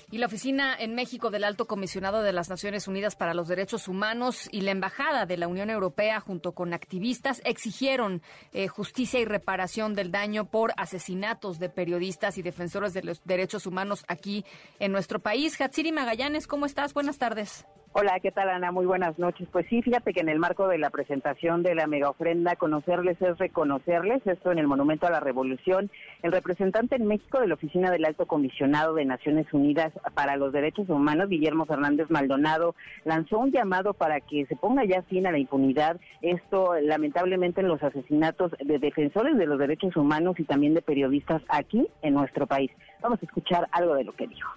Y la oficina en México del Alto Comisionado de las Naciones Unidas para los Derechos Humanos y la Embajada de la Unión Europea, junto con activistas, exigieron eh, justicia y reparación del daño por asesinatos de periodistas y defensores de los derechos humanos aquí en nuestro país. Hatsiri Magallanes, ¿cómo estás? Buenas tardes. Hola, ¿qué tal Ana? Muy buenas noches. Pues sí, fíjate que en el marco de la presentación de la mega ofrenda, conocerles es reconocerles, esto en el Monumento a la Revolución, el representante en México de la Oficina del Alto Comisionado de Naciones Unidas para los Derechos Humanos, Guillermo Fernández Maldonado, lanzó un llamado para que se ponga ya fin a la impunidad, esto lamentablemente en los asesinatos de defensores de los derechos humanos y también de periodistas aquí en nuestro país. Vamos a escuchar algo de lo que dijo.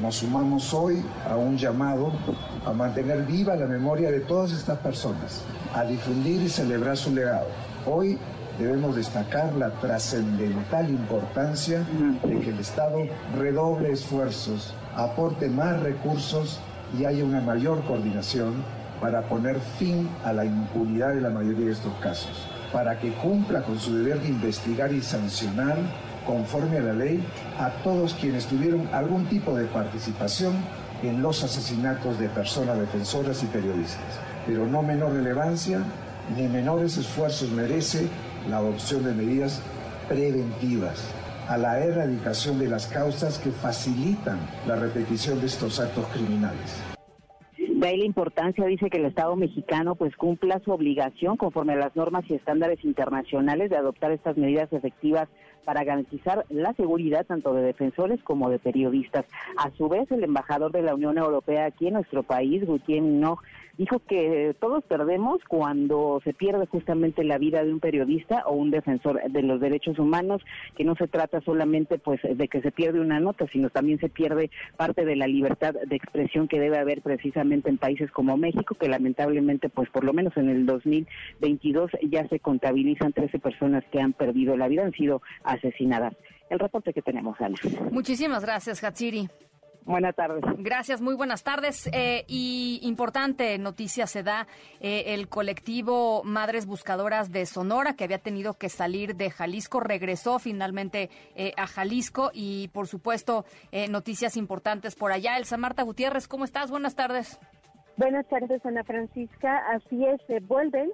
Nos sumamos hoy a un llamado a mantener viva la memoria de todas estas personas, a difundir y celebrar su legado. Hoy debemos destacar la trascendental importancia de que el Estado redoble esfuerzos, aporte más recursos y haya una mayor coordinación para poner fin a la impunidad de la mayoría de estos casos, para que cumpla con su deber de investigar y sancionar conforme a la ley a todos quienes tuvieron algún tipo de participación en los asesinatos de personas defensoras y periodistas. Pero no menor relevancia ni menores esfuerzos merece la adopción de medidas preventivas a la erradicación de las causas que facilitan la repetición de estos actos criminales. De ahí la importancia, dice que el Estado mexicano pues cumpla su obligación conforme a las normas y estándares internacionales de adoptar estas medidas efectivas para garantizar la seguridad tanto de defensores como de periodistas. A su vez, el embajador de la Unión Europea aquí en nuestro país, Gutien No, dijo que todos perdemos cuando se pierde justamente la vida de un periodista o un defensor de los derechos humanos, que no se trata solamente pues de que se pierde una nota, sino también se pierde parte de la libertad de expresión que debe haber precisamente en países como México, que lamentablemente pues por lo menos en el 2022 ya se contabilizan 13 personas que han perdido la vida, han sido asesinadas. El reporte que tenemos, Ana. Muchísimas gracias, Hatsiri. Buenas tardes. Gracias, muy buenas tardes. Eh, y importante noticia se da eh, el colectivo Madres Buscadoras de Sonora, que había tenido que salir de Jalisco, regresó finalmente eh, a Jalisco y, por supuesto, noticias importantes por allá. Elsa Marta Gutiérrez, ¿cómo estás? Buenas tardes. Buenas tardes, Ana Francisca. Así es, vuelven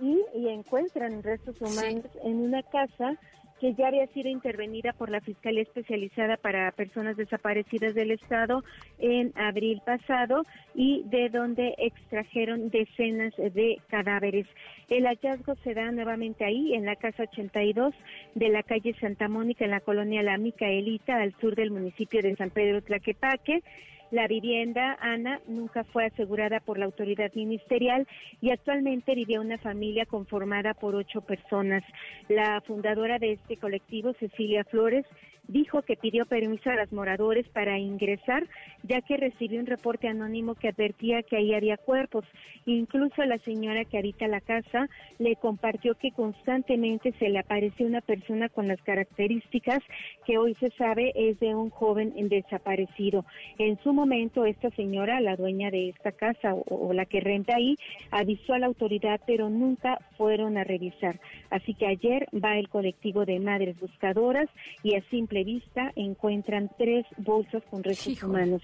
y, encuentran restos humanos en una casa que ya había sido intervenida por la Fiscalía Especializada para Personas Desaparecidas del Estado en abril pasado y de donde extrajeron decenas de cadáveres. El hallazgo se da nuevamente ahí, en la casa 82 de la calle Santa Mónica, en la colonia La Micaelita, al sur del municipio de San Pedro Tlaquepaque. La vivienda, Ana, nunca fue asegurada por la autoridad ministerial y actualmente vive una familia conformada por ocho personas. La fundadora de este colectivo, Cecilia Flores, dijo que pidió permiso a los moradores para ingresar, ya que recibió un reporte anónimo que advertía que ahí había cuerpos. Incluso la señora que habita la casa le compartió que constantemente se le apareció una persona con las características que hoy se sabe es de un joven desaparecido. En su momento, esta señora, la dueña de esta casa o, o la que renta ahí, avisó a la autoridad, pero nunca fueron a revisar. Así que ayer va el colectivo de madres buscadoras y a simple vista encuentran tres bolsas con restos humanos.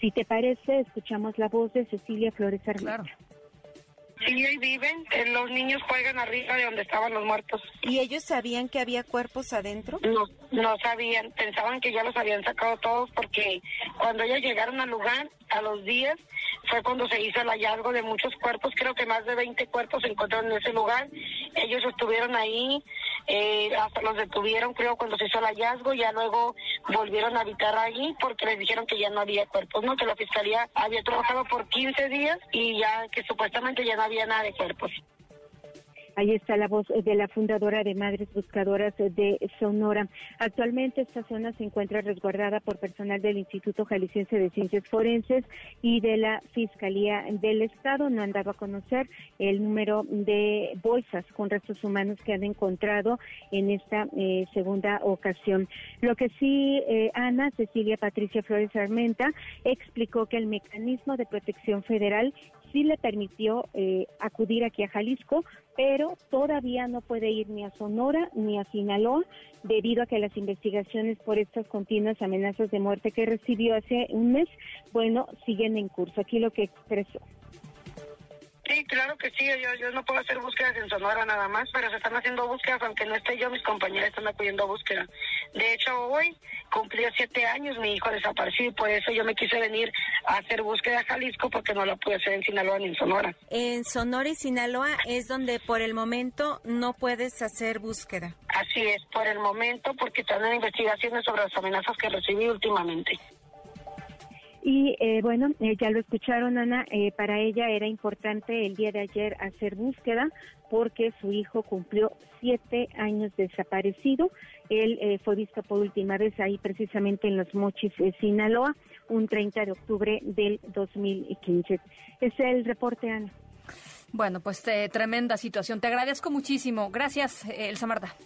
Si te parece, escuchamos la voz de Cecilia Flores Armenta. Sí, ahí viven. Eh, los niños juegan arriba de donde estaban los muertos. ¿Y ellos sabían que había cuerpos adentro? No, no sabían. Pensaban que ya los habían sacado todos porque cuando ellos llegaron al lugar, a los días, fue cuando se hizo el hallazgo de muchos cuerpos. Creo que más de 20 cuerpos se encontraron en ese lugar. Ellos estuvieron ahí eh, hasta los detuvieron creo cuando se hizo el hallazgo, ya luego volvieron a habitar allí porque les dijeron que ya no había cuerpos, ¿no? Que la fiscalía había trabajado por 15 días y ya que supuestamente ya no había nada de cuerpos. Ahí está la voz de la fundadora de Madres Buscadoras de Sonora. Actualmente esta zona se encuentra resguardada por personal del Instituto Jalisciense de Ciencias Forenses y de la Fiscalía del Estado. No han dado a conocer el número de bolsas con restos humanos que han encontrado en esta eh, segunda ocasión. Lo que sí, eh, Ana Cecilia Patricia Flores Armenta explicó que el mecanismo de protección federal sí le permitió eh, acudir aquí a Jalisco, pero todavía no puede ir ni a Sonora ni a Sinaloa debido a que las investigaciones por estas continuas amenazas de muerte que recibió hace un mes, bueno, siguen en curso. Aquí lo que expresó. Sí, claro que sí. Yo, yo no puedo hacer búsquedas en Sonora nada más, pero se están haciendo búsquedas, aunque no esté yo, mis compañeras están acudiendo a búsqueda. De hecho, hoy cumplió siete años mi hijo desaparecido y por eso yo me quise venir a hacer búsqueda a Jalisco porque no la pude hacer en Sinaloa ni en Sonora. En Sonora y Sinaloa es donde por el momento no puedes hacer búsqueda. Así es, por el momento, porque están en investigaciones sobre las amenazas que recibí últimamente. Y eh, bueno, eh, ya lo escucharon, Ana, eh, para ella era importante el día de ayer hacer búsqueda porque su hijo cumplió siete años desaparecido. Él eh, fue visto por última vez ahí precisamente en Los Mochis, eh, Sinaloa, un 30 de octubre del 2015. Es el reporte, Ana. Bueno, pues eh, tremenda situación. Te agradezco muchísimo. Gracias, Elsa Marta.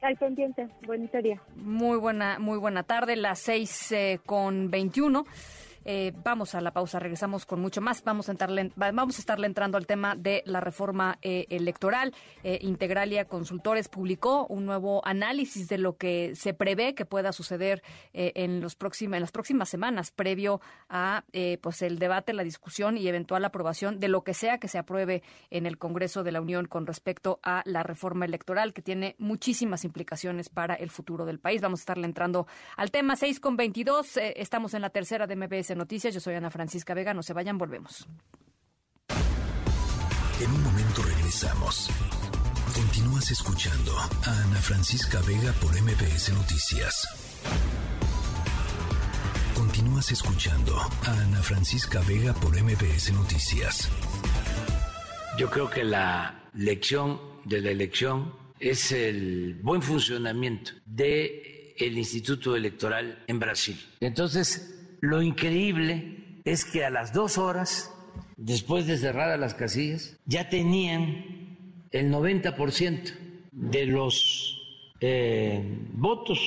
Al pendiente. Bonito día. Muy buena, muy buena tarde, las seis con 21. Eh, vamos a la pausa, regresamos con mucho más. Vamos a, entrarle, vamos a estarle entrando al tema de la reforma eh, electoral. Eh, Integralia Consultores publicó un nuevo análisis de lo que se prevé que pueda suceder en, los próximos, en las próximas semanas, previo a pues el debate, la discusión y eventual aprobación de lo que sea que se apruebe en el Congreso de la Unión con respecto a la reforma electoral, que tiene muchísimas implicaciones para el futuro del país. Vamos a estarle entrando al tema 6 con 22. Eh, estamos en la tercera de MBS Noticias. Yo soy Ana Francisca Vega. No se vayan, volvemos. En un momento regresamos. Continúas escuchando a Ana Francisca Vega por MBS Noticias. Continúas escuchando a Ana Francisca Vega por MBS Noticias. Yo creo que la lección de la elección es el buen funcionamiento de el Instituto Electoral en Brasil. Entonces, lo increíble es que a las dos horas, después de cerradas las casillas, ya tenían el 90% de los eh, votos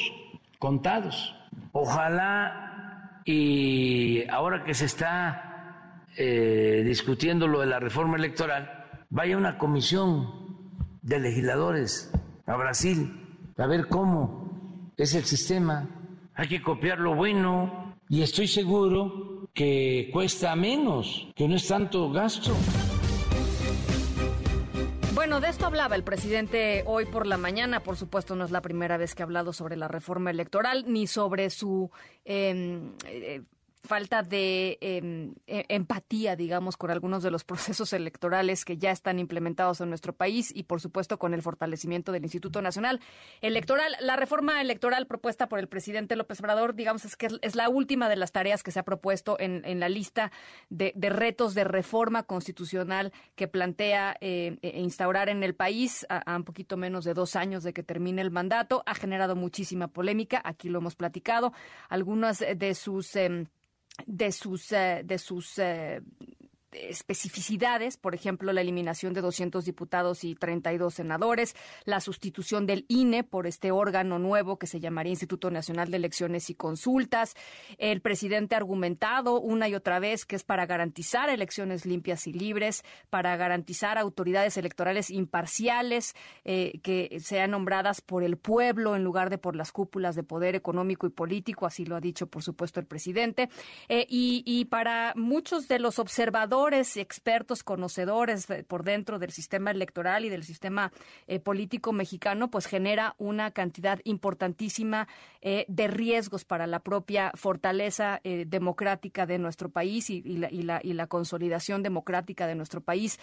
contados. Ojalá y ahora que se está eh, discutiendo lo de la reforma electoral, vaya una comisión de legisladores a Brasil a ver cómo es el sistema. Hay que copiar lo bueno y estoy seguro que cuesta menos, que no es tanto gasto. Bueno, de esto hablaba el presidente hoy por la mañana. Por supuesto, no es la primera vez que ha hablado sobre la reforma electoral ni sobre su eh, eh, falta de eh, empatía, digamos, con algunos de los <laughs> procesos electorales que ya están implementados en nuestro país y, por supuesto, con el fortalecimiento del Instituto Nacional Electoral. La reforma electoral propuesta por el presidente López Obrador, digamos, es que es la última de las tareas que se ha propuesto en, en la lista de, de, retos de reforma constitucional que plantea eh, instaurar en el país a, un poquito menos de dos años de que termine el mandato. Ha generado muchísima polémica, aquí lo hemos platicado. Algunas de sus... Eh, de sus, eh, de sus eh, especificidades, por ejemplo, la eliminación de 200 diputados y 32 senadores, la sustitución del INE por este órgano nuevo que se llamaría Instituto Nacional de Elecciones y Consultas. El presidente ha argumentado una y otra vez que es para garantizar elecciones limpias y libres, para garantizar autoridades electorales imparciales eh, que sean nombradas por el pueblo en lugar de por las cúpulas de poder económico y político, así lo ha dicho, por supuesto, el presidente. Eh, y, y para muchos de los observadores, expertos, conocedores por dentro del sistema electoral y del sistema eh, político mexicano, pues genera una cantidad importantísima eh, de riesgos para la propia fortaleza eh, democrática de nuestro país y, y, la, y, la, y, la, consolidación democrática de nuestro país.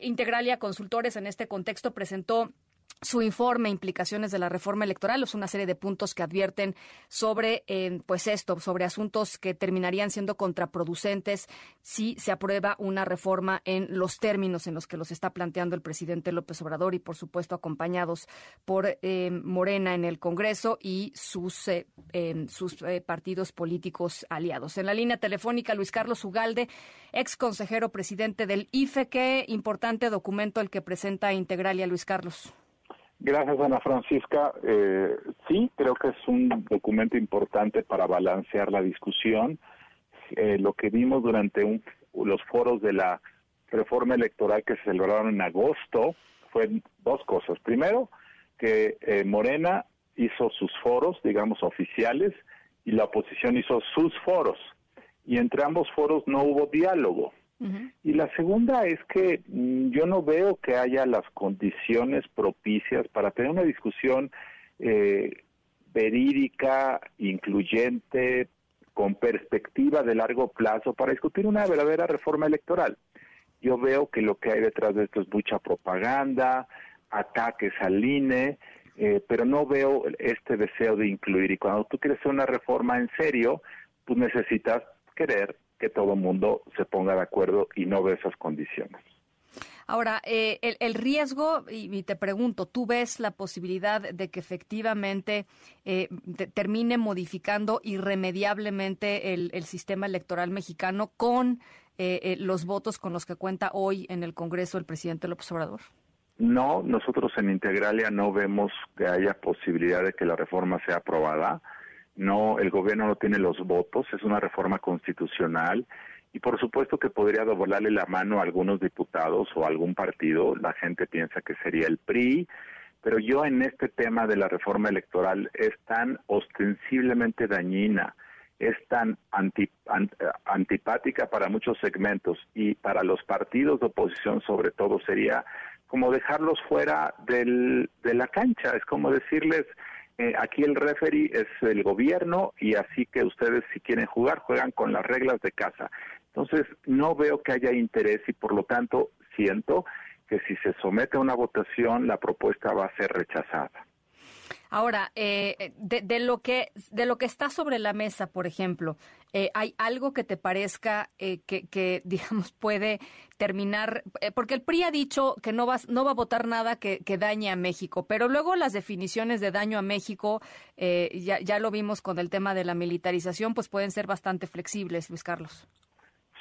Integralia Consultores en este contexto presentó su informe implicaciones de la reforma electoral es una serie de puntos que advierten sobre eh, pues esto sobre asuntos que terminarían siendo contraproducentes si se aprueba una reforma en los términos en los que los está planteando el presidente López Obrador y por supuesto acompañados por eh, Morena en el Congreso y sus eh, sus partidos políticos aliados. En la línea telefónica Luis Carlos Ugalde ex consejero presidente del IFE qué importante documento el que presenta Integralia Luis Carlos Gracias, Ana Francisca. Eh, sí, creo que es un documento importante para balancear la discusión. Eh, lo que vimos durante los foros de la reforma electoral que se celebraron en agosto fue dos cosas. Primero, que eh, Morena hizo sus foros, digamos, oficiales, y la oposición hizo sus foros. Y entre ambos foros no hubo diálogo. Y la segunda es que mm, yo no veo que haya las condiciones propicias para tener una discusión eh, verídica, incluyente, con perspectiva de largo plazo para discutir una verdadera reforma electoral. Yo veo que lo que hay detrás de esto es mucha propaganda, ataques al INE, eh, pero no veo este deseo de incluir. Y cuando tú quieres hacer una reforma en serio, tú necesitas querer que todo el mundo se ponga de acuerdo y no ve esas condiciones. Ahora, eh, el, riesgo, y, te pregunto, ¿tú ves la posibilidad de que efectivamente eh, termine modificando irremediablemente el, sistema electoral mexicano con eh, los votos con los que cuenta hoy en el Congreso el presidente López Obrador? No, nosotros en Integralia no vemos que haya posibilidad de que la reforma sea aprobada no, el gobierno no tiene los votos, es una reforma constitucional y por supuesto que podría doblarle la mano a algunos diputados o algún partido, la gente piensa que sería el PRI, pero yo en este tema de la reforma electoral es tan ostensiblemente dañina, es tan antipática para muchos segmentos y para los partidos de oposición sobre todo sería como dejarlos fuera del, de la cancha, es como decirles, eh, aquí el referee es el gobierno y así que ustedes si quieren jugar juegan con las reglas de casa. Entonces no veo que haya interés y por lo tanto siento que si se somete a una votación la propuesta va a ser rechazada. Ahora, eh, de, lo que de lo que está sobre la mesa, por ejemplo, eh, ¿hay algo que te parezca eh, que, <laughs> digamos, puede terminar? porque el PRI ha dicho que no va, no va a votar nada que, dañe a México, pero luego las definiciones de daño a México, ya, ya lo vimos con el tema de la militarización, pues pueden ser bastante flexibles, Luis Carlos.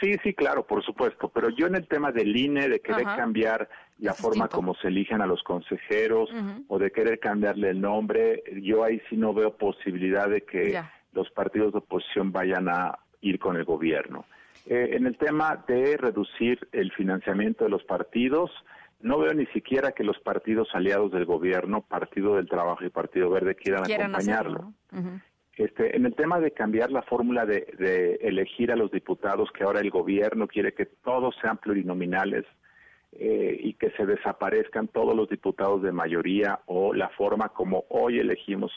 Sí, sí, claro, por supuesto. Pero yo en el tema del INE, de querer cambiar la forma como se eligen a los consejeros o de querer cambiarle el nombre, yo ahí sí no veo posibilidad de que los partidos de oposición vayan a ir con el gobierno. Eh, en el tema de reducir el financiamiento de los partidos, no veo ni siquiera que los partidos aliados del gobierno, Partido del Trabajo y Partido Verde, quieran, acompañarlo. Este, en el tema de cambiar la fórmula de, elegir a los diputados, que ahora el gobierno quiere que todos sean plurinominales eh, y que se desaparezcan todos los diputados de mayoría o la forma como hoy elegimos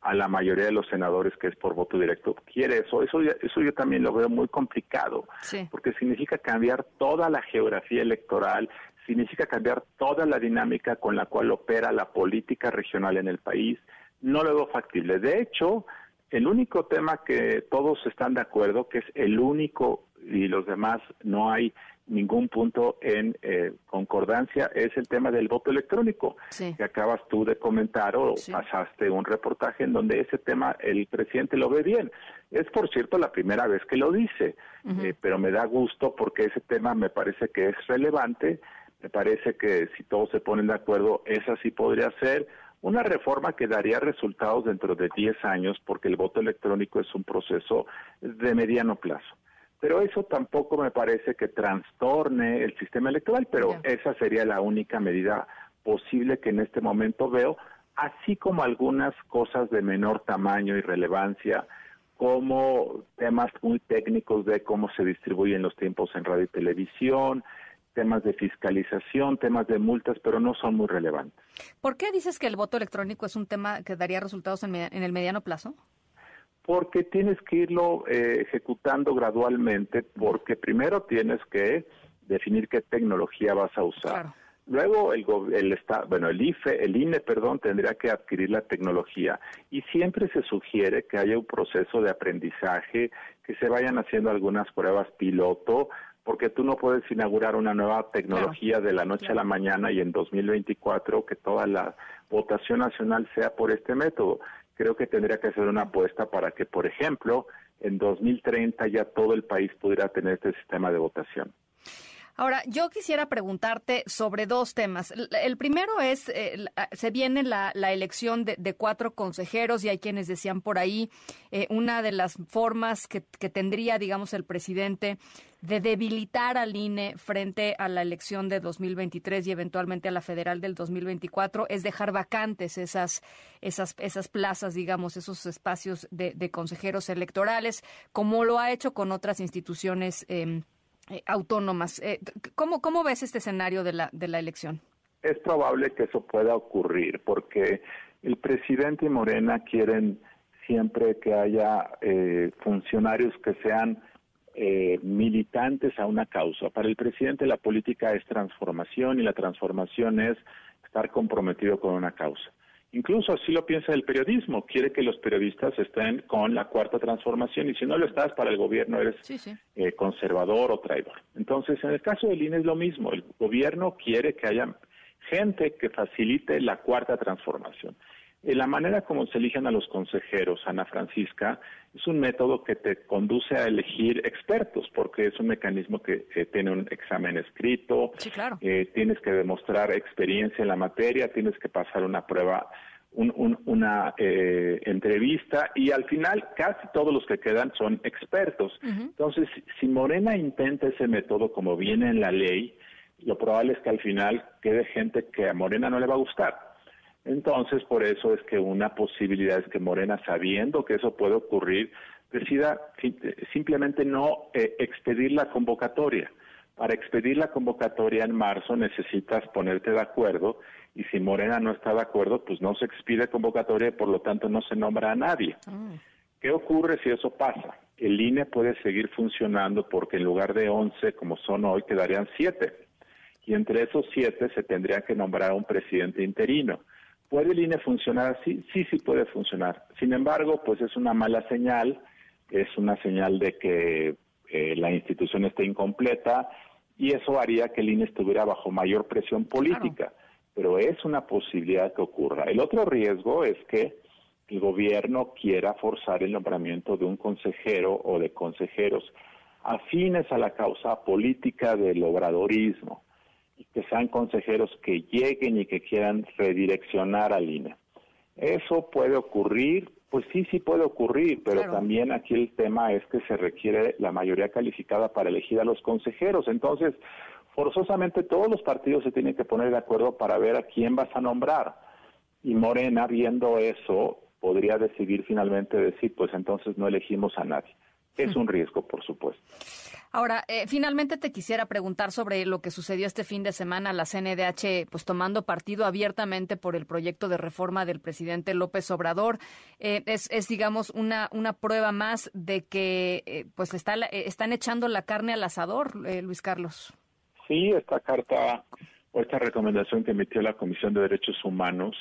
a la mayoría de los senadores que es por voto directo quiere eso eso eso yo también lo veo muy complicado porque significa cambiar toda la geografía electoral significa cambiar toda la dinámica con la cual opera la política regional en el país no lo veo factible. De hecho el único tema que todos están de acuerdo, que es el único y los demás no hay ningún punto en eh, concordancia, es el tema del voto electrónico, que acabas tú de comentar o pasaste un reportaje en donde ese tema el presidente lo ve bien. Es, por cierto, la primera vez que lo dice, eh, pero me da gusto porque ese tema me parece que es relevante, me parece que si todos se ponen de acuerdo, esa sí podría ser una reforma que daría resultados dentro de 10 años porque el voto electrónico es un proceso de mediano plazo. Pero eso tampoco me parece que trastorne el sistema electoral, pero esa sería la única medida posible que en este momento veo, así como algunas cosas de menor tamaño y relevancia, como temas muy técnicos de cómo se distribuyen los tiempos en radio y televisión, temas de fiscalización, temas de multas, pero no son muy relevantes. ¿Por qué dices que el voto electrónico es un tema que daría resultados en, el mediano plazo? Porque tienes que irlo eh, ejecutando gradualmente, porque primero tienes que definir qué tecnología vas a usar. Luego el, el bueno, el IFE, el INE, perdón, tendría que adquirir la tecnología y siempre se sugiere que haya un proceso de aprendizaje, que se vayan haciendo algunas pruebas piloto, porque tú no puedes inaugurar una nueva tecnología de la noche a la mañana y en 2024 que toda la votación nacional sea por este método. Creo que tendría que ser una apuesta para que, por ejemplo, en 2030 ya todo el país pudiera tener este sistema de votación. Ahora, yo quisiera preguntarte sobre dos temas. El primero es, eh, se viene la, elección de, cuatro consejeros y hay quienes decían por ahí, eh, una de las formas que, tendría, digamos, el presidente de debilitar al INE frente a la elección de 2023 y eventualmente a la federal del 2024 es dejar vacantes esas, esas, esas plazas, digamos, esos espacios de, consejeros electorales, como lo ha hecho con otras instituciones. Em, eh, autónomas. Eh, ¿cómo, ¿Cómo ves este escenario de la, de la elección? Es probable que eso pueda ocurrir porque el presidente y Morena quieren siempre que haya eh, funcionarios que sean militantes a una causa. Para el presidente la política es transformación y la transformación es estar comprometido con una causa. Incluso así lo piensa el periodismo, quiere que los periodistas estén con la cuarta transformación y si no lo estás para el gobierno eres eh, conservador o traidor. Entonces, en el caso del INE es lo mismo, el gobierno quiere que haya gente que facilite la cuarta transformación. Eh, la manera como se eligen a los consejeros, Ana Francisca, es un método que te conduce a elegir expertos, porque es un mecanismo que tiene un examen escrito, eh, tienes que demostrar experiencia en la materia, tienes que pasar una prueba, una eh, entrevista y al final casi todos los que quedan son expertos. Entonces, si Morena intenta ese método como viene en la ley, lo probable es que al final quede gente que a Morena no le va a gustar entonces, por eso es que una posibilidad es que Morena, sabiendo que eso puede ocurrir, decida simplemente no eh, expedir la convocatoria. Para expedir la convocatoria en marzo necesitas ponerte de acuerdo y si Morena no está de acuerdo, pues no se expide convocatoria y por lo tanto no se nombra a nadie. Ah. ¿Qué ocurre si eso pasa? El INE puede seguir funcionando porque en lugar de 11 como son hoy quedarían 7 y entre esos 7 se tendría que nombrar a un presidente interino. ¿Puede el INE funcionar así? Sí, sí puede funcionar. Sin embargo, pues es una mala señal, es una señal de que eh, la institución esté incompleta y eso haría que el INE estuviera bajo mayor presión política. Pero es una posibilidad que ocurra. El otro riesgo es que el gobierno quiera forzar el nombramiento de un consejero o de consejeros afines a la causa política del obradorismo que sean consejeros que lleguen y que quieran redireccionar al INE. Eso puede ocurrir, pues sí, sí puede ocurrir, pero también aquí el tema es que se requiere la mayoría calificada para elegir a los consejeros. Entonces, forzosamente todos los partidos se tienen que poner de acuerdo para ver a quién vas a nombrar. Y Morena, viendo eso, podría decidir finalmente decir, pues entonces no elegimos a nadie. Es un riesgo, por supuesto. Ahora, eh, finalmente te quisiera preguntar sobre lo que sucedió este fin de semana, la CNDH pues tomando partido abiertamente por el proyecto de reforma del presidente López Obrador. Eh, es, digamos, una, una prueba más de que eh, pues está, están echando la carne al asador, Luis Carlos. Sí, esta carta o esta recomendación que emitió la Comisión de Derechos Humanos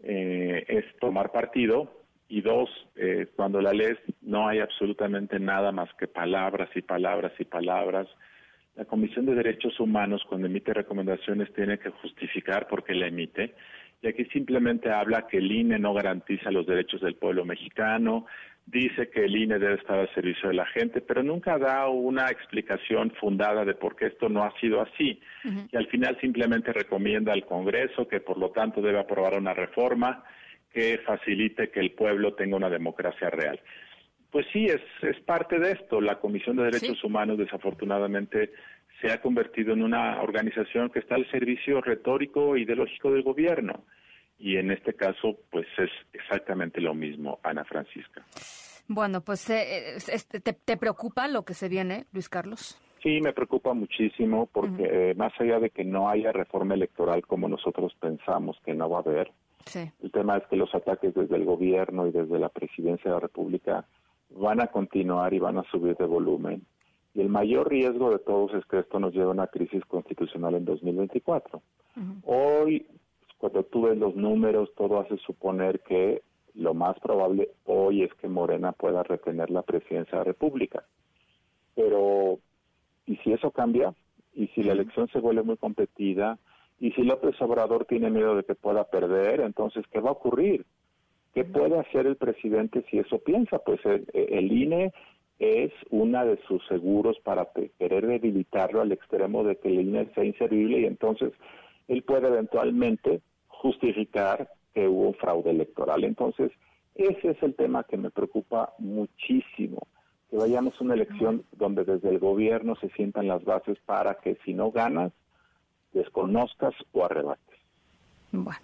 es tomar partido y dos, eh, cuando la lees no hay absolutamente nada más que palabras y palabras y palabras. La Comisión de Derechos Humanos, cuando emite recomendaciones, tiene que justificar por qué la emite. Y aquí simplemente habla que el INE no garantiza los derechos del pueblo mexicano, dice que el INE debe estar al servicio de la gente, pero nunca da una explicación fundada de por qué esto no ha sido así. Y al final simplemente recomienda al Congreso que, por lo tanto, debe aprobar una reforma que facilite que el pueblo tenga una democracia real. Pues sí, es, es parte de esto. La Comisión de Derechos Humanos, desafortunadamente, se ha convertido en una organización que está al servicio retórico e ideológico del gobierno. Y en este caso, pues es exactamente lo mismo, Ana Francisca. Bueno, pues eh, te, te, preocupa lo que se viene, Luis Carlos? Sí, me preocupa muchísimo porque eh, más allá de que no haya reforma electoral como nosotros pensamos que no va a haber, el tema es que los ataques desde el gobierno y desde la presidencia de la República van a continuar y van a subir de volumen. Y el mayor riesgo de todos es que esto nos lleve a una crisis constitucional en 2024. Hoy, cuando tú ves los números, todo hace suponer que lo más probable hoy es que Morena pueda retener la presidencia de la República. Pero, ¿y si eso cambia? ¿Y si la elección se vuelve muy competida? ¿Y si López Obrador tiene miedo de que pueda perder? Entonces, ¿qué va a ocurrir? ¿Qué puede hacer el presidente si eso piensa? Pues el, el INE es una de sus seguros para querer debilitarlo al extremo de que el INE sea inservible y entonces él puede eventualmente justificar que hubo fraude electoral. Entonces, ese es el tema que me preocupa muchísimo, que vayamos a una elección donde desde el gobierno se sientan las bases para que si no ganas, desconozcas o arrebates. Bueno,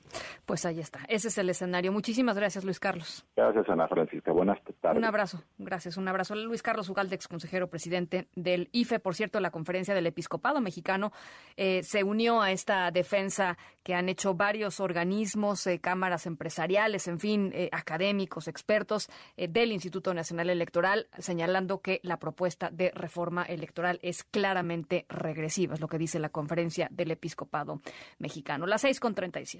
pues ahí está. Ese es el escenario. Muchísimas gracias, Luis Carlos. Gracias, Ana Francisca. Buenas tardes. Un abrazo. Gracias. Un abrazo. Luis Carlos Ugalde, ex consejero presidente del IFE. Por cierto, la conferencia del Episcopado Mexicano eh, se unió a esta defensa que han hecho varios organismos, eh, cámaras empresariales, en fin, eh, académicos, expertos del Instituto Nacional Electoral, señalando que la propuesta de reforma electoral es claramente regresiva, es lo que dice la conferencia del Episcopado Mexicano. Las seis con treinta y siete.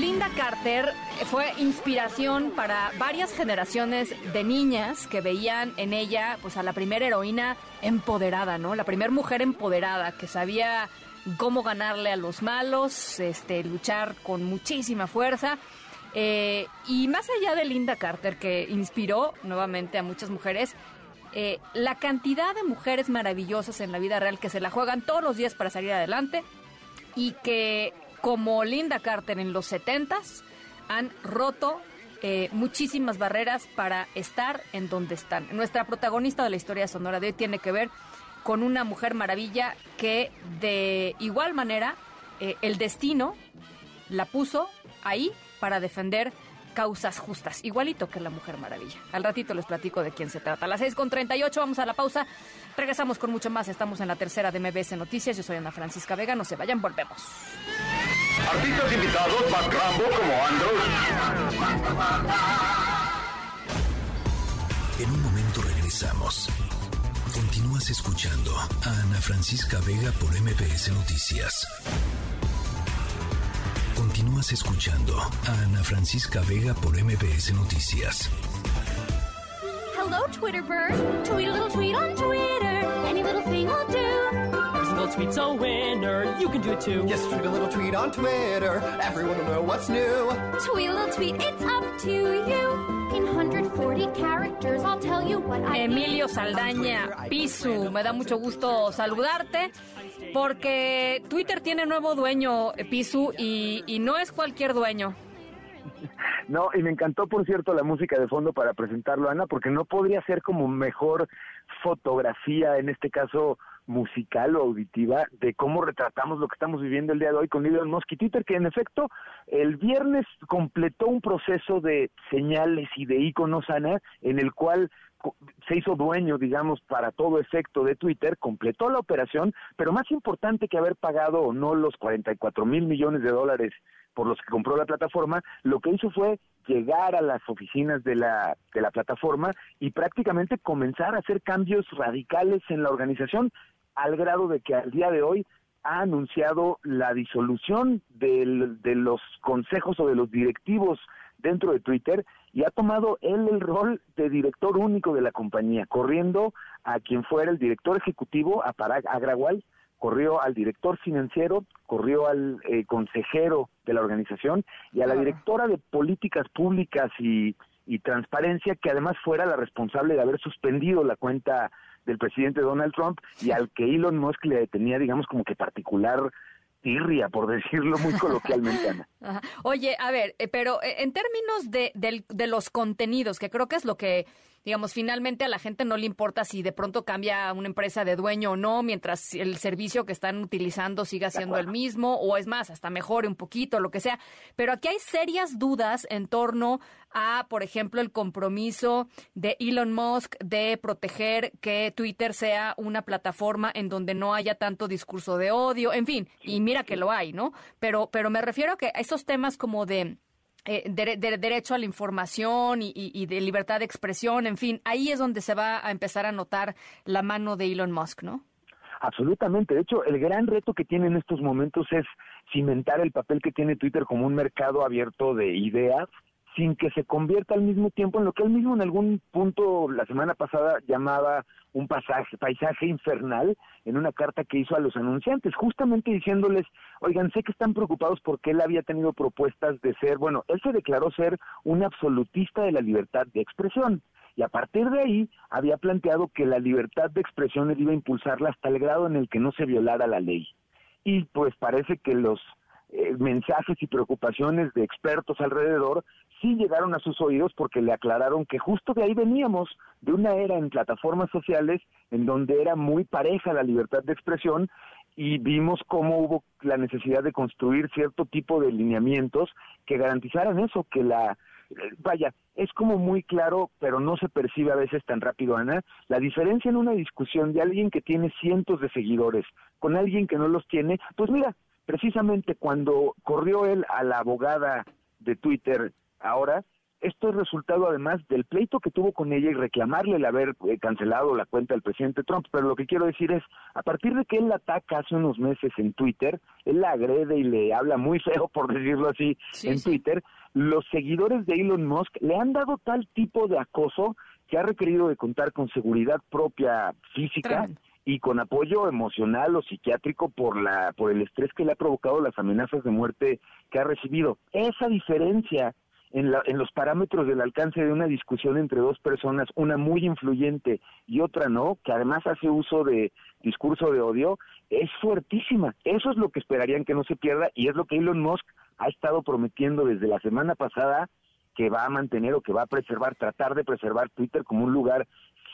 Linda Carter fue inspiración para varias generaciones de niñas que veían en ella pues a la primera heroína empoderada, ¿no? La primera mujer empoderada que sabía cómo ganarle a los malos, este, luchar con muchísima fuerza. Eh, y más allá de Linda Carter, que inspiró nuevamente a muchas mujeres, eh, la cantidad de mujeres maravillosas en la vida real que se la juegan todos los días para salir adelante y que, como Linda Carter en los 70s, han roto eh, muchísimas barreras para estar en donde están. Nuestra protagonista de la historia sonora de hoy tiene que ver con una mujer maravilla que de igual manera eh, el destino la puso ahí para defender causas justas, igualito que la Mujer Maravilla. Al ratito les platico de quién se trata. A las 6.38 vamos a la pausa. Regresamos con mucho más. Estamos en la tercera de MBS Noticias. Yo soy Ana Francisca Vega. No se vayan, volvemos. Artistas invitados, Mac Rambo como Andros. En un momento regresamos. Continúas escuchando a Ana Francisca Vega por MBS Noticias. Continúas escuchando a Ana Francisca Vega por MBS Noticias. Hello, Twitter bird. Tweet a little tweet on Twitter. Any little thing will do. Single tweet's a winner. You can do it too. Just tweet a little tweet on Twitter. Everyone will know what's new. Tweet a little tweet. It's up to you. In 140 characters, I'll tell you what I Emilio Saldaña Pisu, me da mucho gusto saludarte porque Twitter tiene nuevo dueño, Pisu, y, y no es cualquier dueño. No, y me encantó, por cierto, la música de fondo para presentarlo, Ana, porque no podría ser como mejor fotografía, en este caso musical o auditiva, de cómo retratamos lo que estamos viviendo el día de hoy con Elon Musk y Twitter, que en efecto el viernes completó un proceso de señales y de iconos, Ana, en el cual se hizo dueño, digamos, para todo efecto de Twitter, completó la operación, pero más importante que haber pagado o no los 44 mil millones de dólares por los que compró la plataforma, lo que hizo fue llegar a las oficinas de la, de la plataforma y prácticamente comenzar a hacer cambios radicales en la organización, al grado de que al día de hoy ha anunciado la disolución del, de los consejos o de los directivos dentro de Twitter y ha tomado él el rol de director único de la compañía, corriendo a quien fuera el director ejecutivo, a Parag Agrawal, corrió al director financiero, corrió al eh, consejero de la organización y a la directora de políticas públicas y, y transparencia, que además fuera la responsable de haber suspendido la cuenta del presidente Donald Trump y al que Elon Musk le tenía, digamos, como que particular tirria, por <laughs> decirlo muy coloquialmente, Ana. <laughs> Oye, a ver, eh, pero eh, en términos de, del- de los contenidos, que creo que es lo que digamos, finalmente a la gente no le importa si de pronto cambia una empresa de dueño o no, mientras el servicio que están utilizando siga siendo el mismo, o es más, hasta mejore un poquito, lo que sea. Pero aquí hay serias dudas en torno a, por ejemplo, el compromiso de Elon Musk de proteger que Twitter sea una plataforma en donde no haya tanto discurso de odio, en fin, y mira que lo hay, ¿no? Pero, pero me refiero a que esos temas como de eh, de, derecho a la información y, de libertad de expresión, en fin, ahí es donde se va a empezar a notar la mano de Elon Musk, ¿no? Absolutamente. De hecho, el gran reto que tiene en estos momentos es cimentar el papel que tiene Twitter como un mercado abierto de ideas sin que se convierta al mismo tiempo en lo que él mismo en algún punto la semana pasada llamaba un paisaje infernal en una carta que hizo a los anunciantes, justamente diciéndoles, oigan, sé que están preocupados porque él había tenido propuestas de ser, bueno, él se declaró ser un absolutista de la libertad de expresión. Y a partir de ahí había planteado que la libertad de expresión él iba a impulsarla hasta el grado en el que no se violara la ley. Y pues parece que los eh, mensajes y preocupaciones de expertos alrededor sí llegaron a sus oídos porque le aclararon que justo de ahí veníamos, de una era en plataformas sociales en donde era muy pareja la libertad de expresión y vimos cómo hubo la necesidad de construir cierto tipo de lineamientos que garantizaran eso, que la vaya, es como muy claro, pero no se percibe a veces tan rápido, Ana, la diferencia en una discusión de alguien que tiene cientos de seguidores con alguien que no los tiene, pues mira, precisamente cuando corrió él a la abogada de Twitter ahora, esto es resultado además del pleito que tuvo con ella y reclamarle el haber eh, cancelado la cuenta del presidente Trump. Pero lo que quiero decir es, a partir de que él la ataca hace unos meses en Twitter, él la agrede y le habla muy feo, <laughs> por decirlo así, en Twitter, los seguidores de Elon Musk le han dado tal tipo de acoso que ha requerido de contar con seguridad propia física y con apoyo emocional o psiquiátrico por la por el estrés que le ha provocado las amenazas de muerte que ha recibido. Esa diferencia en, la, en los parámetros del alcance de una discusión entre dos personas, una muy influyente y otra no, que además hace uso de discurso de odio, es fuertísima. Eso es lo que esperarían que no se pierda y es lo que Elon Musk ha estado prometiendo desde la semana pasada que va a mantener o que va a preservar, tratar de preservar Twitter como un lugar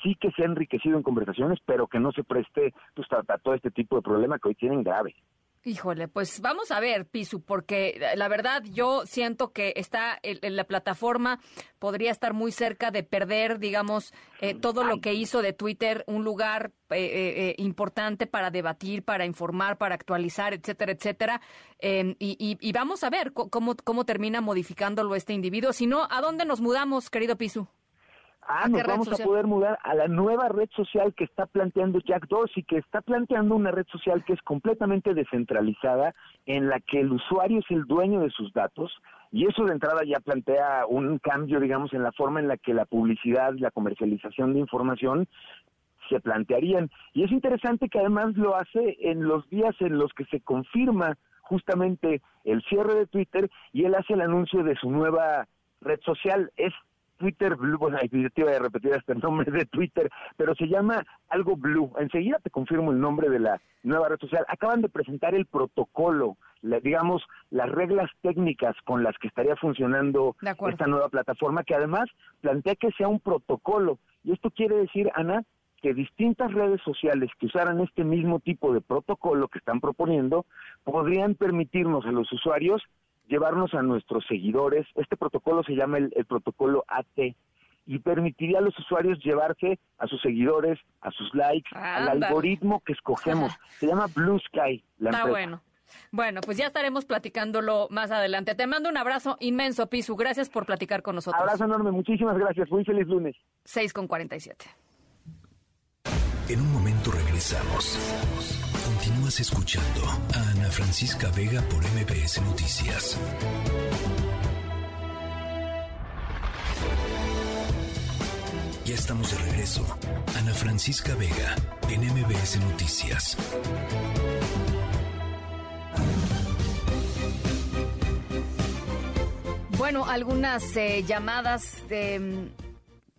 sí que se ha enriquecido en conversaciones, pero que no se preste pues, a, todo este tipo de problema que hoy tienen grave. Híjole, pues vamos a ver, Pisu, porque la verdad yo siento que está en la plataforma podría estar muy cerca de perder, digamos, eh, todo lo que hizo de Twitter un lugar eh, eh, importante para debatir, para informar, para actualizar, etcétera, etcétera. Em, y, y, vamos a ver cómo, cómo termina modificándolo este individuo. Si no, ¿a dónde nos mudamos, querido Pisu? Ah, nos vamos a poder mudar a la nueva red social que está planteando Jack Dorsey, que está planteando una red social que es completamente descentralizada, en la que el usuario es el dueño de sus datos, y eso de entrada ya plantea un cambio, digamos, en la forma en la que la publicidad la comercialización de información se plantearían. Y es interesante que además lo hace en los días en los que se confirma justamente el cierre de Twitter y él hace el anuncio de su nueva red social. Es Twitter Blue, bueno, te iba a repetir hasta el nombre de Twitter, pero se llama algo Blue. Enseguida te confirmo el nombre de la nueva red social. Acaban de presentar el protocolo, digamos, las reglas técnicas con las que estaría funcionando esta nueva plataforma, que además plantea que sea un protocolo. Y esto quiere decir, Ana, que distintas redes sociales que usaran este mismo tipo de protocolo que están proponiendo podrían permitirnos a los usuarios llevarnos a nuestros seguidores. Este protocolo se llama el, protocolo AT y permitiría a los usuarios llevarse a sus seguidores, a sus likes, al algoritmo que escogemos. Se llama Blue Sky. La Está bueno. Bueno, pues ya estaremos platicándolo más adelante. Te mando un abrazo inmenso, Pisu. Gracias por platicar con nosotros. Abrazo enorme. Muchísimas gracias. Muy feliz lunes. 6 con 47. En un momento regresamos. Continúas escuchando a Ana Francisca Vega por MBS Noticias. Ya estamos de regreso. Ana Francisca Vega en MBS Noticias. Bueno, algunas eh, llamadas de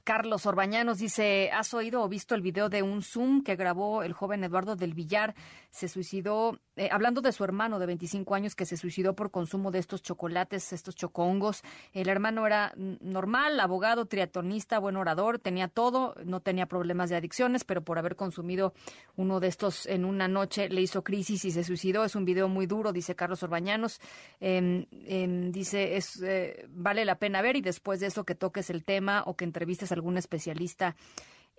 Carlos Orbañanos dice, ¿has oído o visto el video de un Zoom que grabó el joven Eduardo del Villar? Se suicidó eh, hablando de su hermano de 25 años que se suicidó por consumo de estos chocolates, estos chocongos. El hermano era normal, abogado, triatlonista, buen orador, tenía todo, no tenía problemas de adicciones, pero por haber consumido uno de estos en una noche le hizo crisis y se suicidó. Es un video muy duro, dice Carlos Orbañanos. Em, em, dice, es eh, vale la pena ver y después de eso que toques el tema o que entrevistes a algún especialista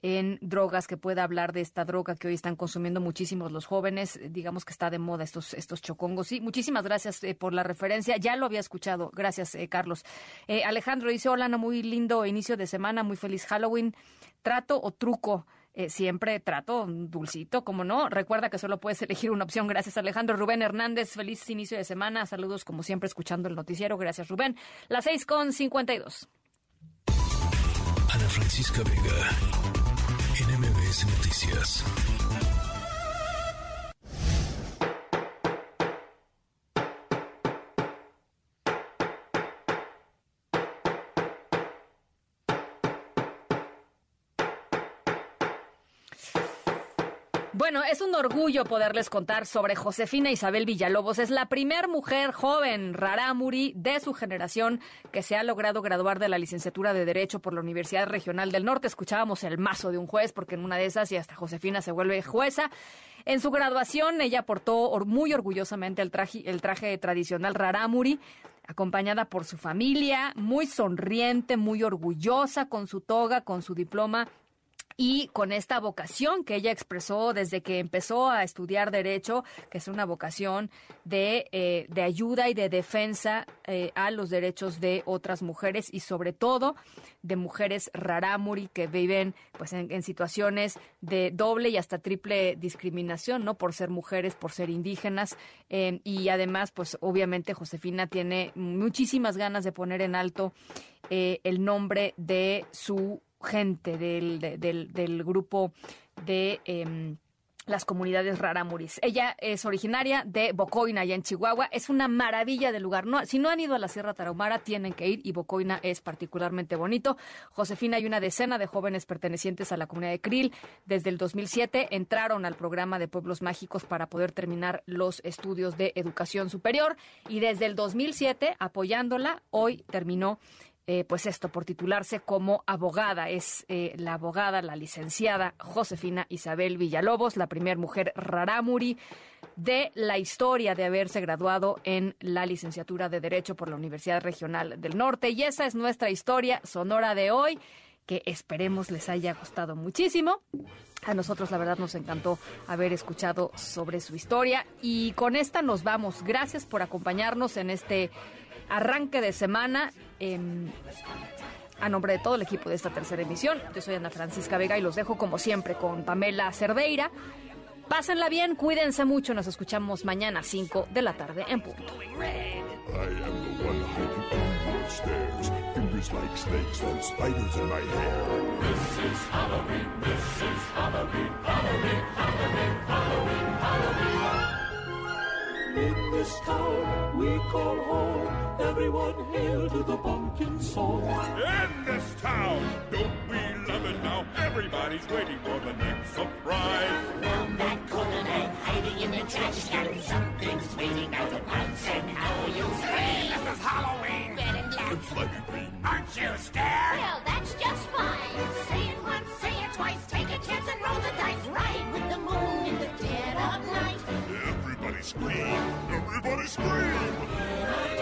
en drogas que pueda hablar de esta droga que hoy están consumiendo muchísimos los jóvenes. Digamos que está de moda estos, estos chocongos. Sí, muchísimas gracias eh, por la referencia. Ya lo había escuchado. Gracias, eh, Carlos. Eh, Alejandro dice, hola, no, muy lindo inicio de semana, muy feliz Halloween. ¿Trato o truco? siempre trato dulcito, como no. Recuerda que solo puedes elegir una opción. Gracias, Alejandro. Rubén Hernández, feliz inicio de semana. Saludos, como siempre, escuchando el noticiero. Gracias, Rubén. Las seis con cincuenta y dos. Ana Francisca Vega en Noticias. Bueno, es un orgullo poderles contar sobre Josefina Isabel Villalobos. Es la primer mujer joven rarámuri de su generación que se ha logrado graduar de la licenciatura de Derecho por la Universidad Regional del Norte. Escuchábamos el mazo de un juez, porque en una de esas y hasta Josefina se vuelve jueza. En su graduación, ella portó muy orgullosamente el traje, el traje tradicional rarámuri, acompañada por su familia, muy sonriente, muy orgullosa, con su toga, con su diploma y con esta vocación que ella expresó desde que empezó a estudiar derecho, que es una vocación de, eh, de ayuda y de defensa eh, a los derechos de otras mujeres y sobre todo de mujeres rarámuri que viven pues en, situaciones de doble y hasta triple discriminación, ¿no? Por ser mujeres, por ser indígenas eh, y además pues obviamente Josefina tiene muchísimas ganas de poner en alto el nombre de su gente del, del, grupo de... Eh, las comunidades raramuris. Ella es originaria de Bocoina, allá en Chihuahua. Es una maravilla de lugar. Si no han ido a la Sierra Tarahumara, tienen que ir y Bocoina es particularmente bonito. Josefina y una decena de jóvenes pertenecientes a la comunidad de Krill desde el 2007 entraron al programa de Pueblos Mágicos para poder terminar los estudios de educación superior y desde el 2007 apoyándola, hoy terminó eh, pues esto, por titularse como abogada. Es eh, la abogada, la licenciada Josefina Isabel Villalobos, la primera mujer rarámuri de la historia de haberse graduado en la licenciatura de Derecho por la Universidad Regional del Norte. Y esa es nuestra historia sonora de hoy, que esperemos les haya gustado muchísimo. A nosotros la verdad nos encantó haber escuchado sobre su historia y con esta nos vamos. Gracias por acompañarnos en este arranque de semana. a nombre de todo el equipo de esta tercera emisión, yo soy Ana Francisca Vega y los dejo como siempre con Pamela Cerdeira. Pásenla bien, cuídense mucho, nos escuchamos mañana a 5 de la tarde en punto. In this town we call home, everyone hail to the pumpkin song. In this town, don't we love it now? Everybody's waiting for the next surprise. From that golden egg hiding in the trash can, something's waiting out to pounce, and how you scream. This is Halloween. Red and black. It's like green. Aren't you scared? Well, that's just fine. Say it once, say it twice, take a chance and roll the dice. Ride with the moon in the dead of night. Everybody scream! Everybody scream!